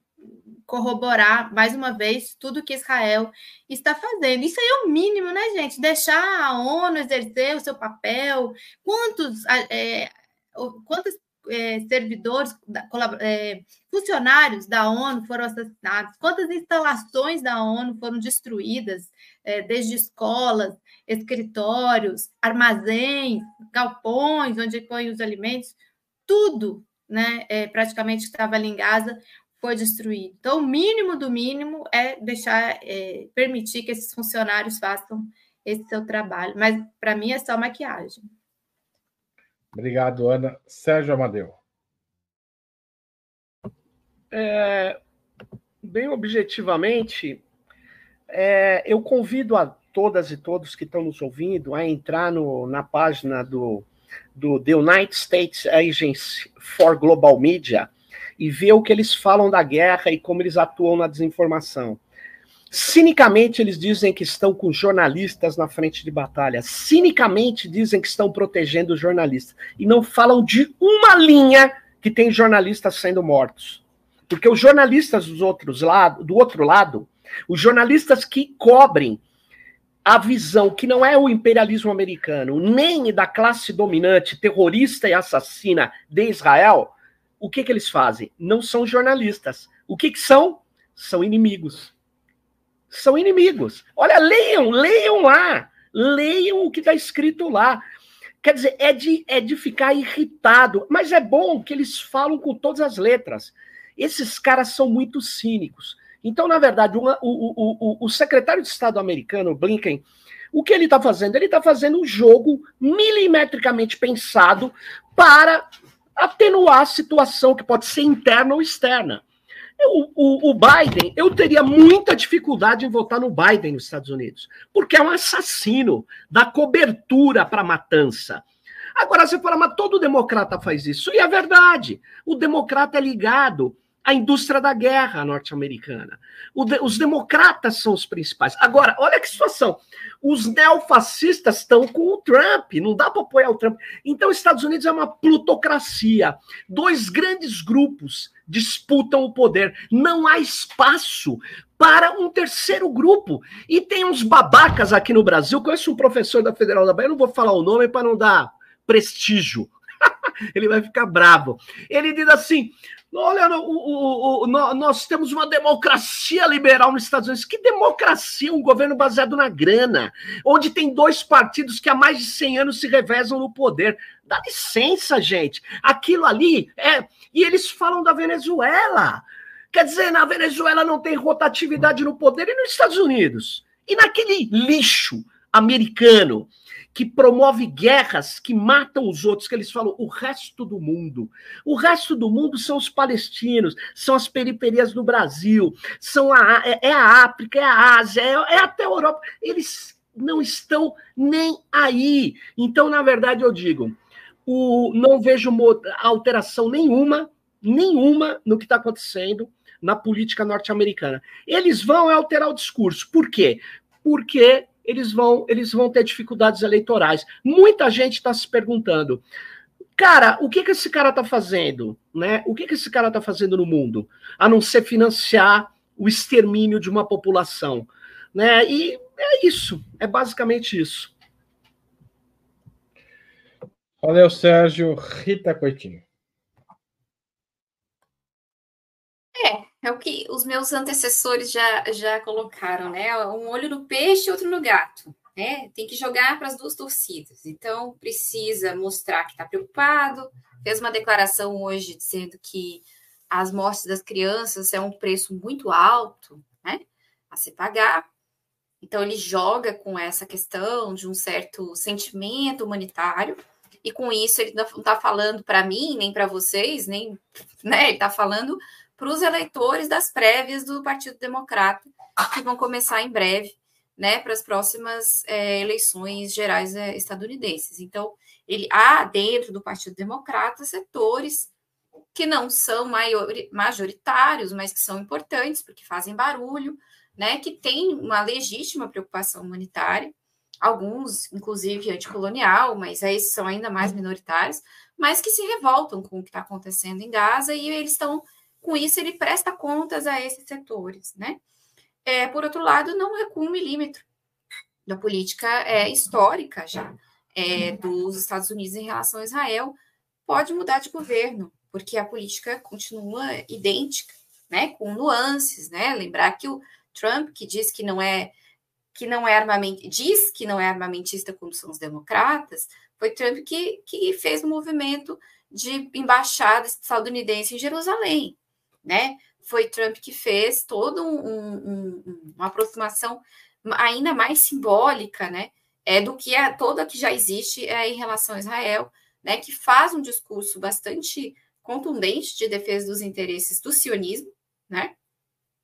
corroborar mais uma vez tudo que Israel está fazendo. Isso aí é o mínimo, né, gente? Deixar a ONU exercer o seu papel. Quantos, é, quantos é, servidores, é, funcionários da ONU foram assassinados? Quantas instalações da ONU foram destruídas, é, desde escolas, escritórios, armazéns, galpões onde põem os alimentos? Tudo, né, é, praticamente estava ali em Gaza, foi destruído. Então, o mínimo do mínimo é deixar, é, permitir que esses funcionários façam esse seu trabalho. Mas, para mim, é só maquiagem. Obrigado, Ana. Sérgio Amadeu. É, bem objetivamente, é, eu convido a todas e todos que estão nos ouvindo a entrar no, na página do, do The United States Agency for Global Media e ver o que eles falam da guerra e como eles atuam na desinformação. Cinicamente, eles dizem que estão com jornalistas na frente de batalha. Cinicamente, dizem que estão protegendo os jornalistas. E não falam de uma linha que tem jornalistas sendo mortos. Porque os jornalistas dos outros lado, do outro lado, os jornalistas que cobrem a visão que não é o imperialismo americano, nem da classe dominante, terrorista e assassina de Israel, o que, que eles fazem? Não são jornalistas. O que, que são? São inimigos são inimigos. Olha, leiam, leiam lá. Leiam o que está escrito lá. Quer dizer, é de, é de ficar irritado. Mas é bom que eles falam com todas as letras. Esses caras são muito cínicos. Então, na verdade, o, o, o, o secretário de Estado americano, Blinken, o que ele está fazendo? Ele está fazendo um jogo milimetricamente pensado para atenuar a situação que pode ser interna ou externa. O, o, Biden, eu teria muita dificuldade em votar no Biden nos Estados Unidos, porque é um assassino, dá cobertura para matança. Agora você fala, mas todo democrata faz isso. E é verdade. O democrata é ligado à indústria da guerra norte-americana. Os democratas são os principais. Agora, olha que situação. Os neofascistas estão com o Trump, não dá para apoiar o Trump. Então, os Estados Unidos é uma plutocracia. Dois grandes grupos disputam o poder. Não há espaço para um terceiro grupo. E tem uns babacas aqui no Brasil. Conheço um professor da Federal da Bahia, não vou falar o nome para não dar prestígio. Ele vai ficar bravo. Ele diz assim: Olha, o, o, o, nós temos uma democracia liberal nos Estados Unidos. Que democracia? Um governo baseado na grana, onde tem dois partidos que há mais de 100 anos se revezam no poder. Dá licença, gente. Aquilo ali é. E eles falam da Venezuela. Quer dizer, na Venezuela não tem rotatividade no poder e nos Estados Unidos. E naquele lixo americano que promove guerras que matam os outros, que eles falam o resto do mundo. O resto do mundo são os palestinos, são as periferias do Brasil, são a, é, é a África, é a Ásia, é, é até a Europa. Eles não estão nem aí. Então, na verdade, eu digo, o, não vejo alteração nenhuma, nenhuma no que está acontecendo na política norte-americana. Eles vão alterar o discurso. Por quê? Porque eles vão, eles vão ter dificuldades eleitorais. Muita gente está se perguntando, cara, o que que esse cara está fazendo, né? O que que esse cara está fazendo no mundo, a não ser financiar o extermínio de uma população, né? E é isso, é basicamente isso. Valeu, Sérgio. Rita Coitinho. É o que os meus antecessores já, já colocaram, né? Um olho no peixe e outro no gato. Né? Tem que jogar para as duas torcidas. Então, precisa mostrar que está preocupado. Fez uma declaração hoje dizendo que as mortes das crianças é um preço muito alto né? a se pagar. Então, ele joga com essa questão de um certo sentimento humanitário. E com isso, ele não está falando para mim, nem para vocês, nem. Né? Ele está falando para os eleitores das prévias do Partido Democrata, que vão começar em breve, né, para as próximas é, eleições gerais é, estadunidenses. Então, ele há dentro do Partido Democrata setores que não são maior, majoritários, mas que são importantes porque fazem barulho, né, que têm uma legítima preocupação humanitária, alguns, inclusive, anticolonial, mas esses são ainda mais minoritários, mas que se revoltam com o que está acontecendo em Gaza e eles estão com isso, ele presta contas a esses setores, né? É, por outro lado, não recua um milímetro da política é, histórica já é, dos Estados Unidos em relação a Israel. Pode mudar de governo, porque a política continua idêntica, né? Com nuances, né? Lembrar que o Trump, que diz que não é que não é armamento, diz que não é armamentista como são os democratas, foi Trump que, que fez o um movimento de embaixada estadunidense em Jerusalém, né? foi Trump que fez toda um, um, uma aproximação ainda mais simbólica, né? É do que é toda que já existe é, em relação a Israel, né? Que faz um discurso bastante contundente de defesa dos interesses do sionismo, né?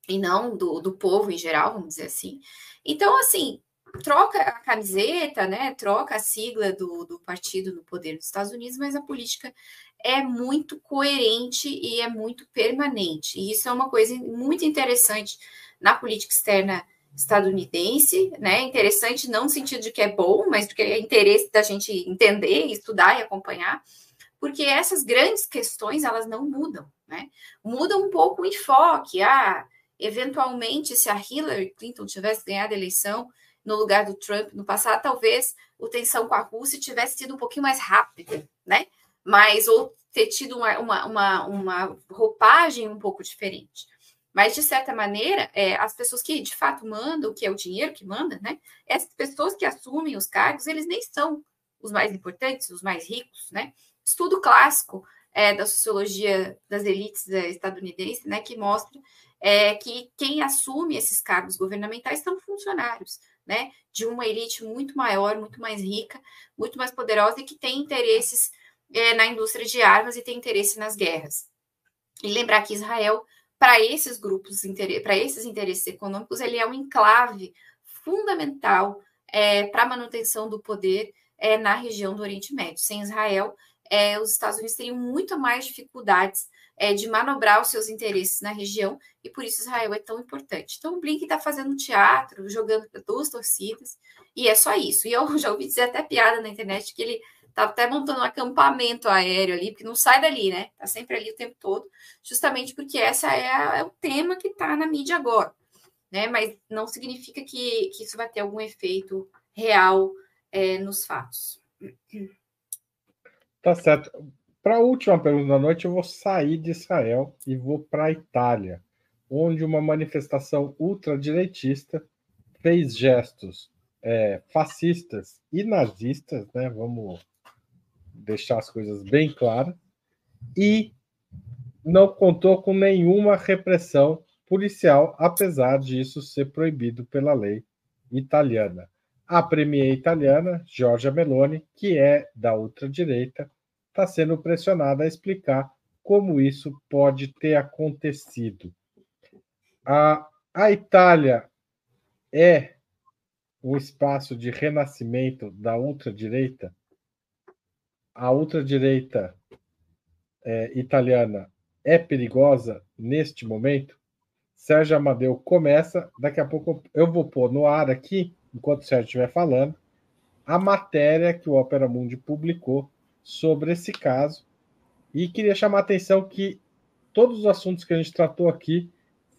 E não do, do povo em geral, vamos dizer assim. Então, assim, troca a camiseta, né? Troca a sigla do, do partido no poder dos Estados Unidos, mas a política é muito coerente e é muito permanente. E isso é uma coisa muito interessante na política externa estadunidense, né? Interessante não no sentido de que é bom, mas porque é interesse da gente entender, estudar e acompanhar, porque essas grandes questões elas não mudam, né? Muda um pouco o enfoque. Ah, eventualmente, se a Hillary Clinton tivesse ganhado a eleição no lugar do Trump no passado, talvez a tensão com a Rússia tivesse sido um pouquinho mais rápida, né? mas ou ter tido uma, uma, uma, uma roupagem um pouco diferente. Mas, de certa maneira, é, as pessoas que de fato mandam, que é o dinheiro que manda, né? Essas pessoas que assumem os cargos, eles nem são os mais importantes, os mais ricos, né? Estudo clássico é, da sociologia das elites é, estadunidenses, né? Que mostra é, que quem assume esses cargos governamentais são funcionários, né? De uma elite muito maior, muito mais rica, muito mais poderosa e que tem interesses é, na indústria de armas e tem interesse nas guerras. E lembrar que Israel, para esses grupos, para esses interesses econômicos, ele é um enclave fundamental é, para a manutenção do poder é, na região do Oriente Médio. Sem Israel, é, os Estados Unidos teriam muito mais dificuldades é, de manobrar os seus interesses na região, e por isso Israel é tão importante. Então, o Blink está fazendo teatro, jogando para duas torcidas, e é só isso. E eu já ouvi dizer até piada na internet que ele tá até montando um acampamento aéreo ali, porque não sai dali, né? Tá sempre ali o tempo todo, justamente porque essa é, é o tema que tá na mídia agora, né? Mas não significa que, que isso vai ter algum efeito real é, nos fatos. Tá certo. Para a última pergunta da noite, eu vou sair de Israel e vou para a Itália, onde uma manifestação ultradireitista fez gestos é, fascistas e nazistas, né? Vamos deixar as coisas bem claras, e não contou com nenhuma repressão policial, apesar disso ser proibido pela lei italiana. A premier italiana, Giorgia Meloni, que é da ultradireita, está sendo pressionada a explicar como isso pode ter acontecido. A, a Itália é um espaço de renascimento da ultradireita? a ultradireita é, italiana é perigosa neste momento? Sérgio Amadeu começa, daqui a pouco eu vou pôr no ar aqui, enquanto o Sérgio estiver falando, a matéria que o Opera Mundi publicou sobre esse caso. E queria chamar a atenção que todos os assuntos que a gente tratou aqui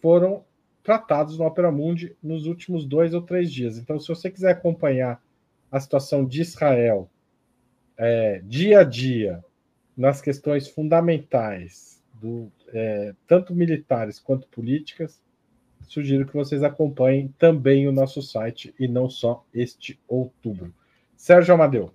foram tratados no Opera Mundi nos últimos dois ou três dias. Então, se você quiser acompanhar a situação de Israel é, dia a dia nas questões fundamentais, do, é, tanto militares quanto políticas, sugiro que vocês acompanhem também o nosso site e não só este outubro. Sérgio Amadeu.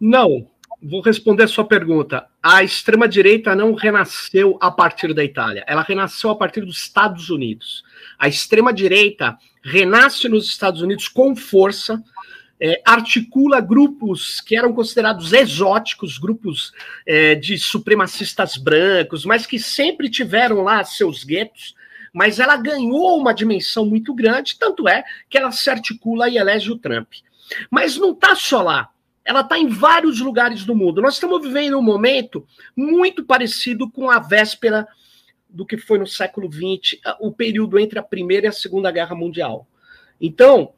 Não, vou responder a sua pergunta. A extrema-direita não renasceu a partir da Itália, ela renasceu a partir dos Estados Unidos. A extrema-direita renasce nos Estados Unidos com força é, articula grupos que eram considerados exóticos, grupos é, de supremacistas brancos, mas que sempre tiveram lá seus guetos, mas ela ganhou uma dimensão muito grande, tanto é que ela se articula e elege o Trump. Mas não está só lá. Ela está em vários lugares do mundo. Nós estamos vivendo um momento muito parecido com a véspera do que foi no século XX, o período entre a Primeira e a Segunda Guerra Mundial. Então,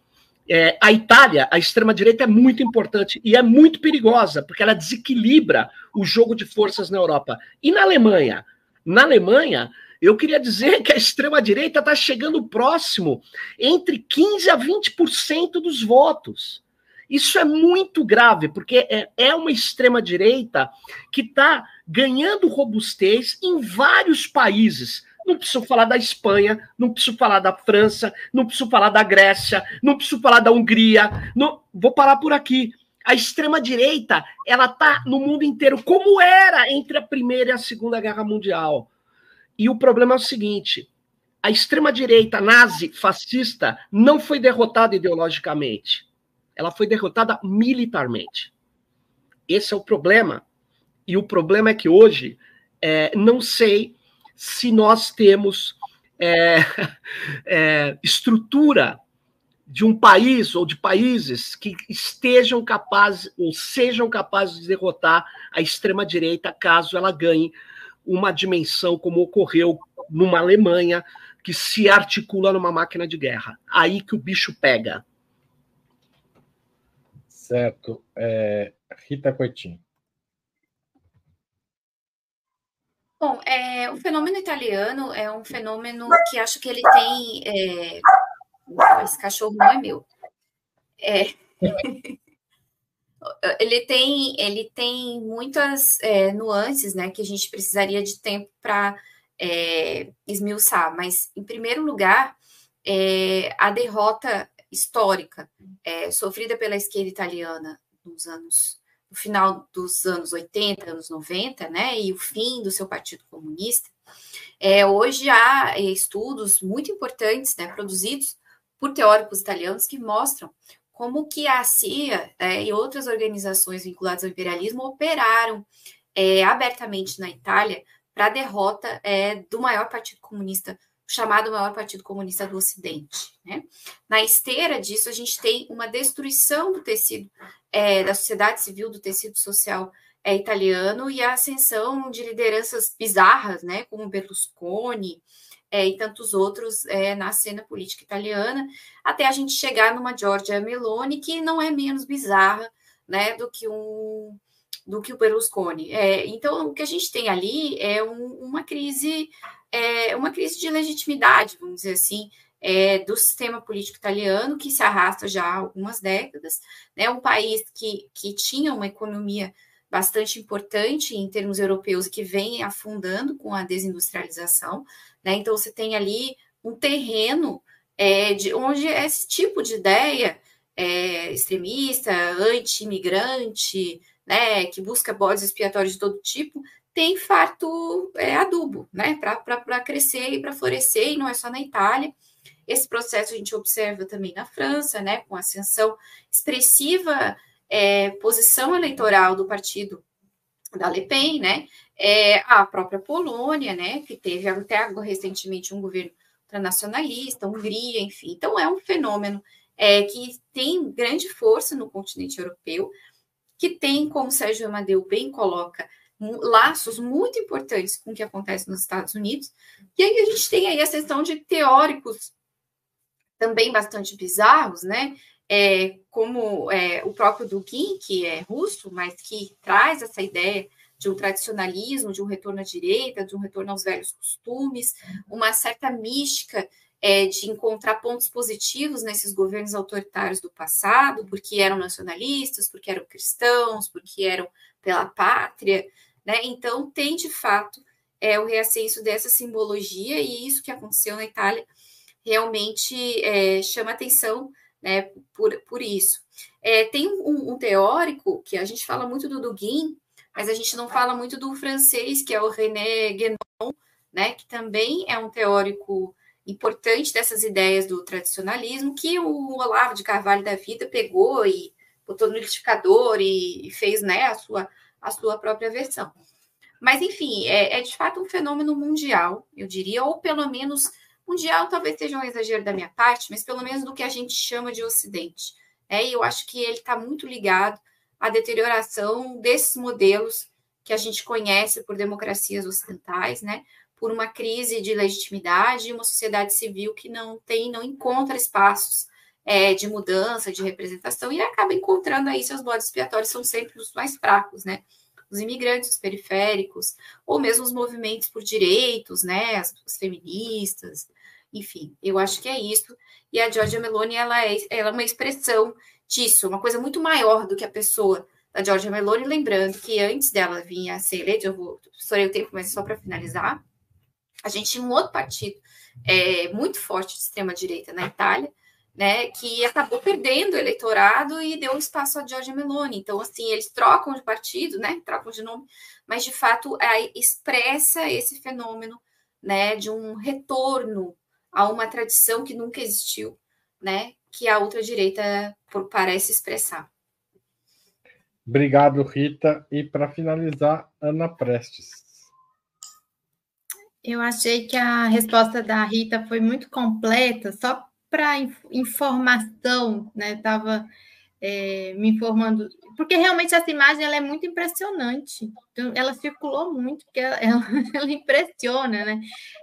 é, a Itália, a extrema-direita é muito importante e é muito perigosa, porque ela desequilibra o jogo de forças na Europa. E na Alemanha? Na Alemanha, eu queria dizer que a extrema-direita está chegando próximo entre 15% a 20% dos votos. Isso é muito grave, porque é, é uma extrema-direita que está ganhando robustez em vários países não preciso falar da Espanha, não preciso falar da França, não preciso falar da Grécia, não preciso falar da Hungria. Não... Vou parar por aqui. A extrema-direita, ela tá no mundo inteiro, como era entre a Primeira e a Segunda Guerra Mundial. E o problema é o seguinte: a extrema-direita nazi fascista não foi derrotada ideologicamente, ela foi derrotada militarmente. Esse é o problema. E o problema é que hoje é, não sei se nós temos é, é, estrutura de um país ou de países que estejam capazes ou sejam capazes de derrotar a extrema direita caso ela ganhe uma dimensão como ocorreu numa Alemanha que se articula numa máquina de guerra. Aí que o bicho pega. Certo. É, Rita Coitinho. Bom, é, o fenômeno italiano é um fenômeno que acho que ele tem. É, esse cachorro não é meu. É, ele tem ele tem muitas é, nuances, né, que a gente precisaria de tempo para é, esmiuçar. Mas, em primeiro lugar, é, a derrota histórica é, sofrida pela esquerda italiana nos anos no final dos anos 80, anos 90, né, e o fim do seu Partido Comunista, é, hoje há é, estudos muito importantes, né, produzidos por teóricos italianos que mostram como que a CIA é, e outras organizações vinculadas ao imperialismo operaram é, abertamente na Itália para a derrota é, do maior partido comunista, chamado maior partido comunista do Ocidente. Né? Na esteira disso, a gente tem uma destruição do tecido é, da sociedade civil, do tecido social é, italiano e a ascensão de lideranças bizarras, né, como Berlusconi é, e tantos outros é, na cena política italiana, até a gente chegar numa Giorgia Meloni que não é menos bizarra, né, do que um do que o Berlusconi. É, então, o que a gente tem ali é um, uma crise, é, uma crise de legitimidade, vamos dizer assim, é, do sistema político italiano, que se arrasta já há algumas décadas, né? Um país que, que tinha uma economia bastante importante em termos europeus que vem afundando com a desindustrialização, né? Então, você tem ali um terreno é, de onde esse tipo de ideia é, extremista, anti-imigrante, né, que busca bodes expiatórios de todo tipo, tem farto é, adubo, né, para crescer e para florescer, e não é só na Itália. Esse processo a gente observa também na França, né, com ascensão expressiva é, posição eleitoral do partido da Le Pen, né, é, a própria Polônia, né, que teve até recentemente um governo ultranacionalista, Hungria, enfim. Então, é um fenômeno é, que tem grande força no continente europeu, que tem, como Sérgio Amadeu bem coloca, laços muito importantes com o que acontece nos Estados Unidos. E aí a gente tem aí a sessão de teóricos também bastante bizarros, né? É, como é, o próprio Dugin, que é russo, mas que traz essa ideia de um tradicionalismo, de um retorno à direita, de um retorno aos velhos costumes, uma certa mística é, de encontrar pontos positivos nesses governos autoritários do passado, porque eram nacionalistas, porque eram cristãos, porque eram pela pátria, né? Então tem de fato é, o reascenso dessa simbologia e isso que aconteceu na Itália realmente é, chama atenção né, por, por isso. É, tem um, um, teórico que a gente fala muito do Dugin, mas a gente não fala muito do francês, que é o René Guénon, né, que também é um teórico importante dessas ideias do tradicionalismo que o Olavo de Carvalho da Vida pegou e botou no liquidificador e, fez né, a, sua, a sua própria versão. Mas, enfim, é, é, de fato um fenômeno mundial, eu diria, ou pelo menos mundial talvez seja um exagero da minha parte, mas pelo menos do que a gente chama de Ocidente. Né? E eu acho que ele está muito ligado à deterioração desses modelos que a gente conhece por democracias ocidentais, né? Por uma crise de legitimidade uma sociedade civil que não tem, não encontra espaços é, de mudança, de representação, e acaba encontrando aí seus bodes expiatórios são sempre os mais fracos, né? Os imigrantes, os periféricos, ou mesmo os movimentos por direitos, né? As, as feministas, enfim, eu acho que é isso. E a Giorgia Meloni, ela é, ela é uma expressão disso, uma coisa muito maior do que a pessoa da Giorgia Meloni, lembrando que antes dela vir a ser eleita, eu vou, estourei o tempo, mas só para finalizar, a gente tinha um outro partido é, muito forte de extrema-direita na Itália, né, que acabou perdendo o eleitorado e deu espaço a Giorgia Meloni. Então, assim, eles trocam de partido, né, trocam de nome, mas de fato é, expressa esse fenômeno né, de um retorno a uma tradição que nunca existiu, né, que a ultradireita parece expressar. Obrigado, Rita. E para finalizar, Ana Prestes. Eu achei que a resposta da Rita foi muito completa, só para informação, né? Estava é, me informando, porque realmente essa imagem ela é muito impressionante. Então, ela circulou muito, porque ela, ela, ela impressiona, né?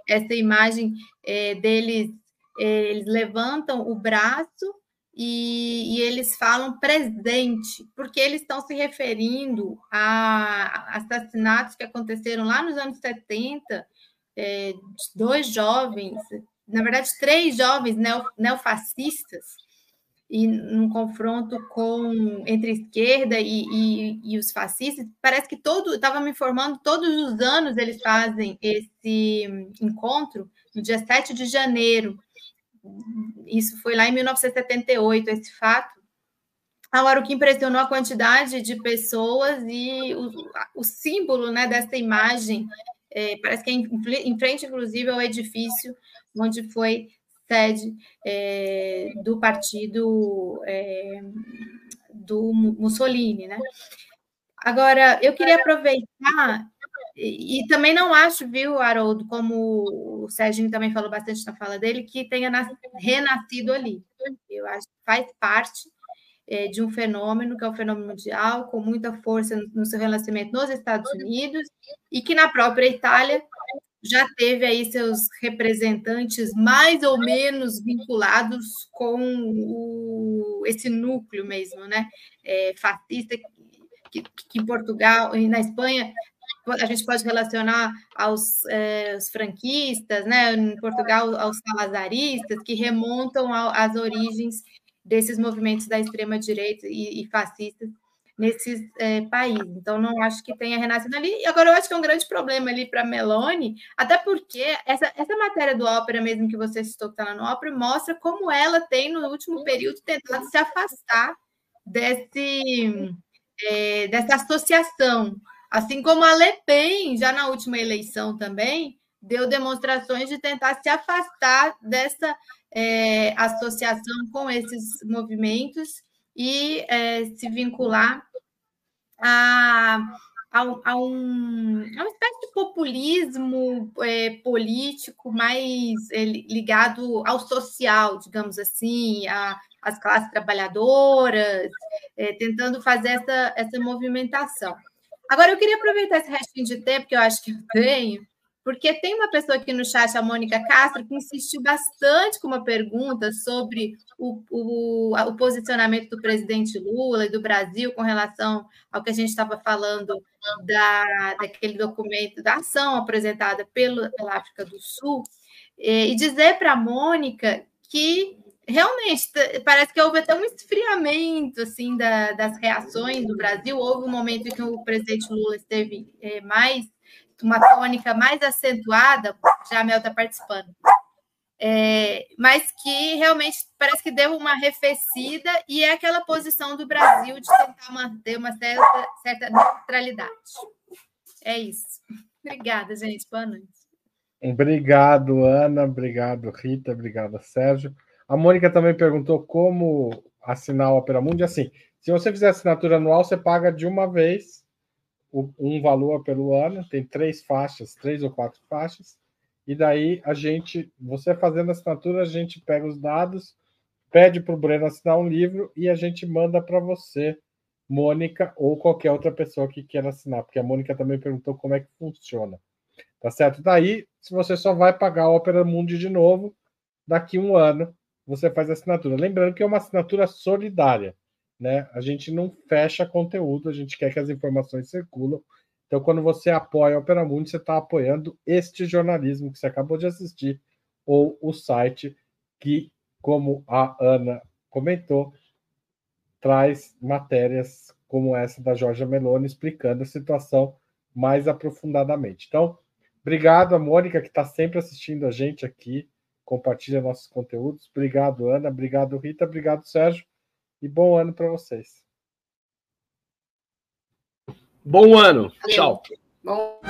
Essa imagem é, deles, é, eles levantam o braço e, e, eles falam presente, porque eles estão se referindo a assassinatos que aconteceram lá nos anos 70, é, dois jovens, na verdade, três jovens neo, neofascistas, e num confronto com entre a esquerda e, e, e os fascistas, parece que todo, estava me informando, todos os anos eles fazem esse encontro, no dia 7 de janeiro, isso foi lá em 1978, esse fato. Agora, o que impressionou a quantidade de pessoas e o, o símbolo né, dessa imagem, é, parece que é em, em, frente, inclusive, ao edifício onde foi sede é, do partido é, do Mussolini. Né? Agora, eu queria aproveitar e, também não acho, viu, Haroldo, como o Serginho também falou bastante na fala dele, que tenha renascido ali. Eu acho que faz parte é, de um fenômeno que é o um fenômeno mundial, com muita força no, no seu relacionamento nos Estados Unidos, e que na própria Itália já teve aí seus representantes mais ou menos vinculados com o, esse núcleo mesmo, né? É, fascista que, que, em Portugal e na Espanha a gente pode relacionar aos, é, franquistas, né, em Portugal, aos salazaristas, que remontam ao, às origens desses movimentos da extrema-direita e, e, fascistas nesses é, países. Então, não acho que tenha renascido ali. E agora, eu acho que é um grande problema ali para Meloni, até porque essa, essa matéria do Ópera, mesmo que você citou que está lá no Ópera, mostra como ela tem, no último período, tentado se afastar desse, é, dessa associação Assim como a Le Pen, já na última eleição também, deu demonstrações de tentar se afastar dessa é, associação com esses movimentos e é, se vincular a, a, a, um, a uma espécie de populismo é, político mais é, ligado ao social, digamos assim, a, às classes trabalhadoras, é, tentando fazer essa, essa movimentação. Agora, eu queria aproveitar esse restinho de tempo que eu acho que eu tenho, porque tem uma pessoa aqui no chat, a Mônica Castro, que insistiu bastante com uma pergunta sobre o, o, o posicionamento do presidente Lula e do Brasil com relação ao que a gente estava falando da, daquele documento, da ação apresentada pelo, pela África do Sul, e dizer para a Mônica que realmente parece que houve até um esfriamento assim da, das reações do Brasil. Houve um momento em que o presidente Lula esteve é, mais uma tônica mais acentuada, já a Mel está participando, é, mas que realmente parece que deu uma arrefecida e é aquela posição do Brasil de tentar manter uma certa, certa neutralidade. É isso. Obrigada, gente. Boa noite. Obrigado, Ana. Obrigado, Rita. Obrigado, Sérgio. A Mônica também perguntou como assinar o Opera Mundi. Assim, se você fizer assinatura anual, você paga de uma vez um valor pelo ano. Tem três faixas, três ou quatro faixas. E daí a gente, você fazendo a assinatura, a gente pega os dados, pede para o Breno assinar um livro e a gente manda para você, Mônica, ou qualquer outra pessoa que queira assinar, porque a Mônica também perguntou como é que funciona. Tá certo? Daí, se você só vai pagar a Opera Mundi de novo daqui um ano, você faz a assinatura. Lembrando que é uma assinatura solidária, né? A gente não fecha conteúdo, a gente quer que as informações circulam. Então, quando você apoia a Opera Mundi, você está apoiando este jornalismo que você acabou de assistir, ou o site que, como a Ana comentou, traz matérias como essa da Jorge Meloni explicando a situação mais aprofundadamente. Então, obrigado a Mônica, que está sempre assistindo a gente aqui compartilha nossos conteúdos. Obrigado, Ana. Obrigado, Rita. Obrigado, Sérgio. E bom ano para vocês. Bom ano. Tchau. Bom...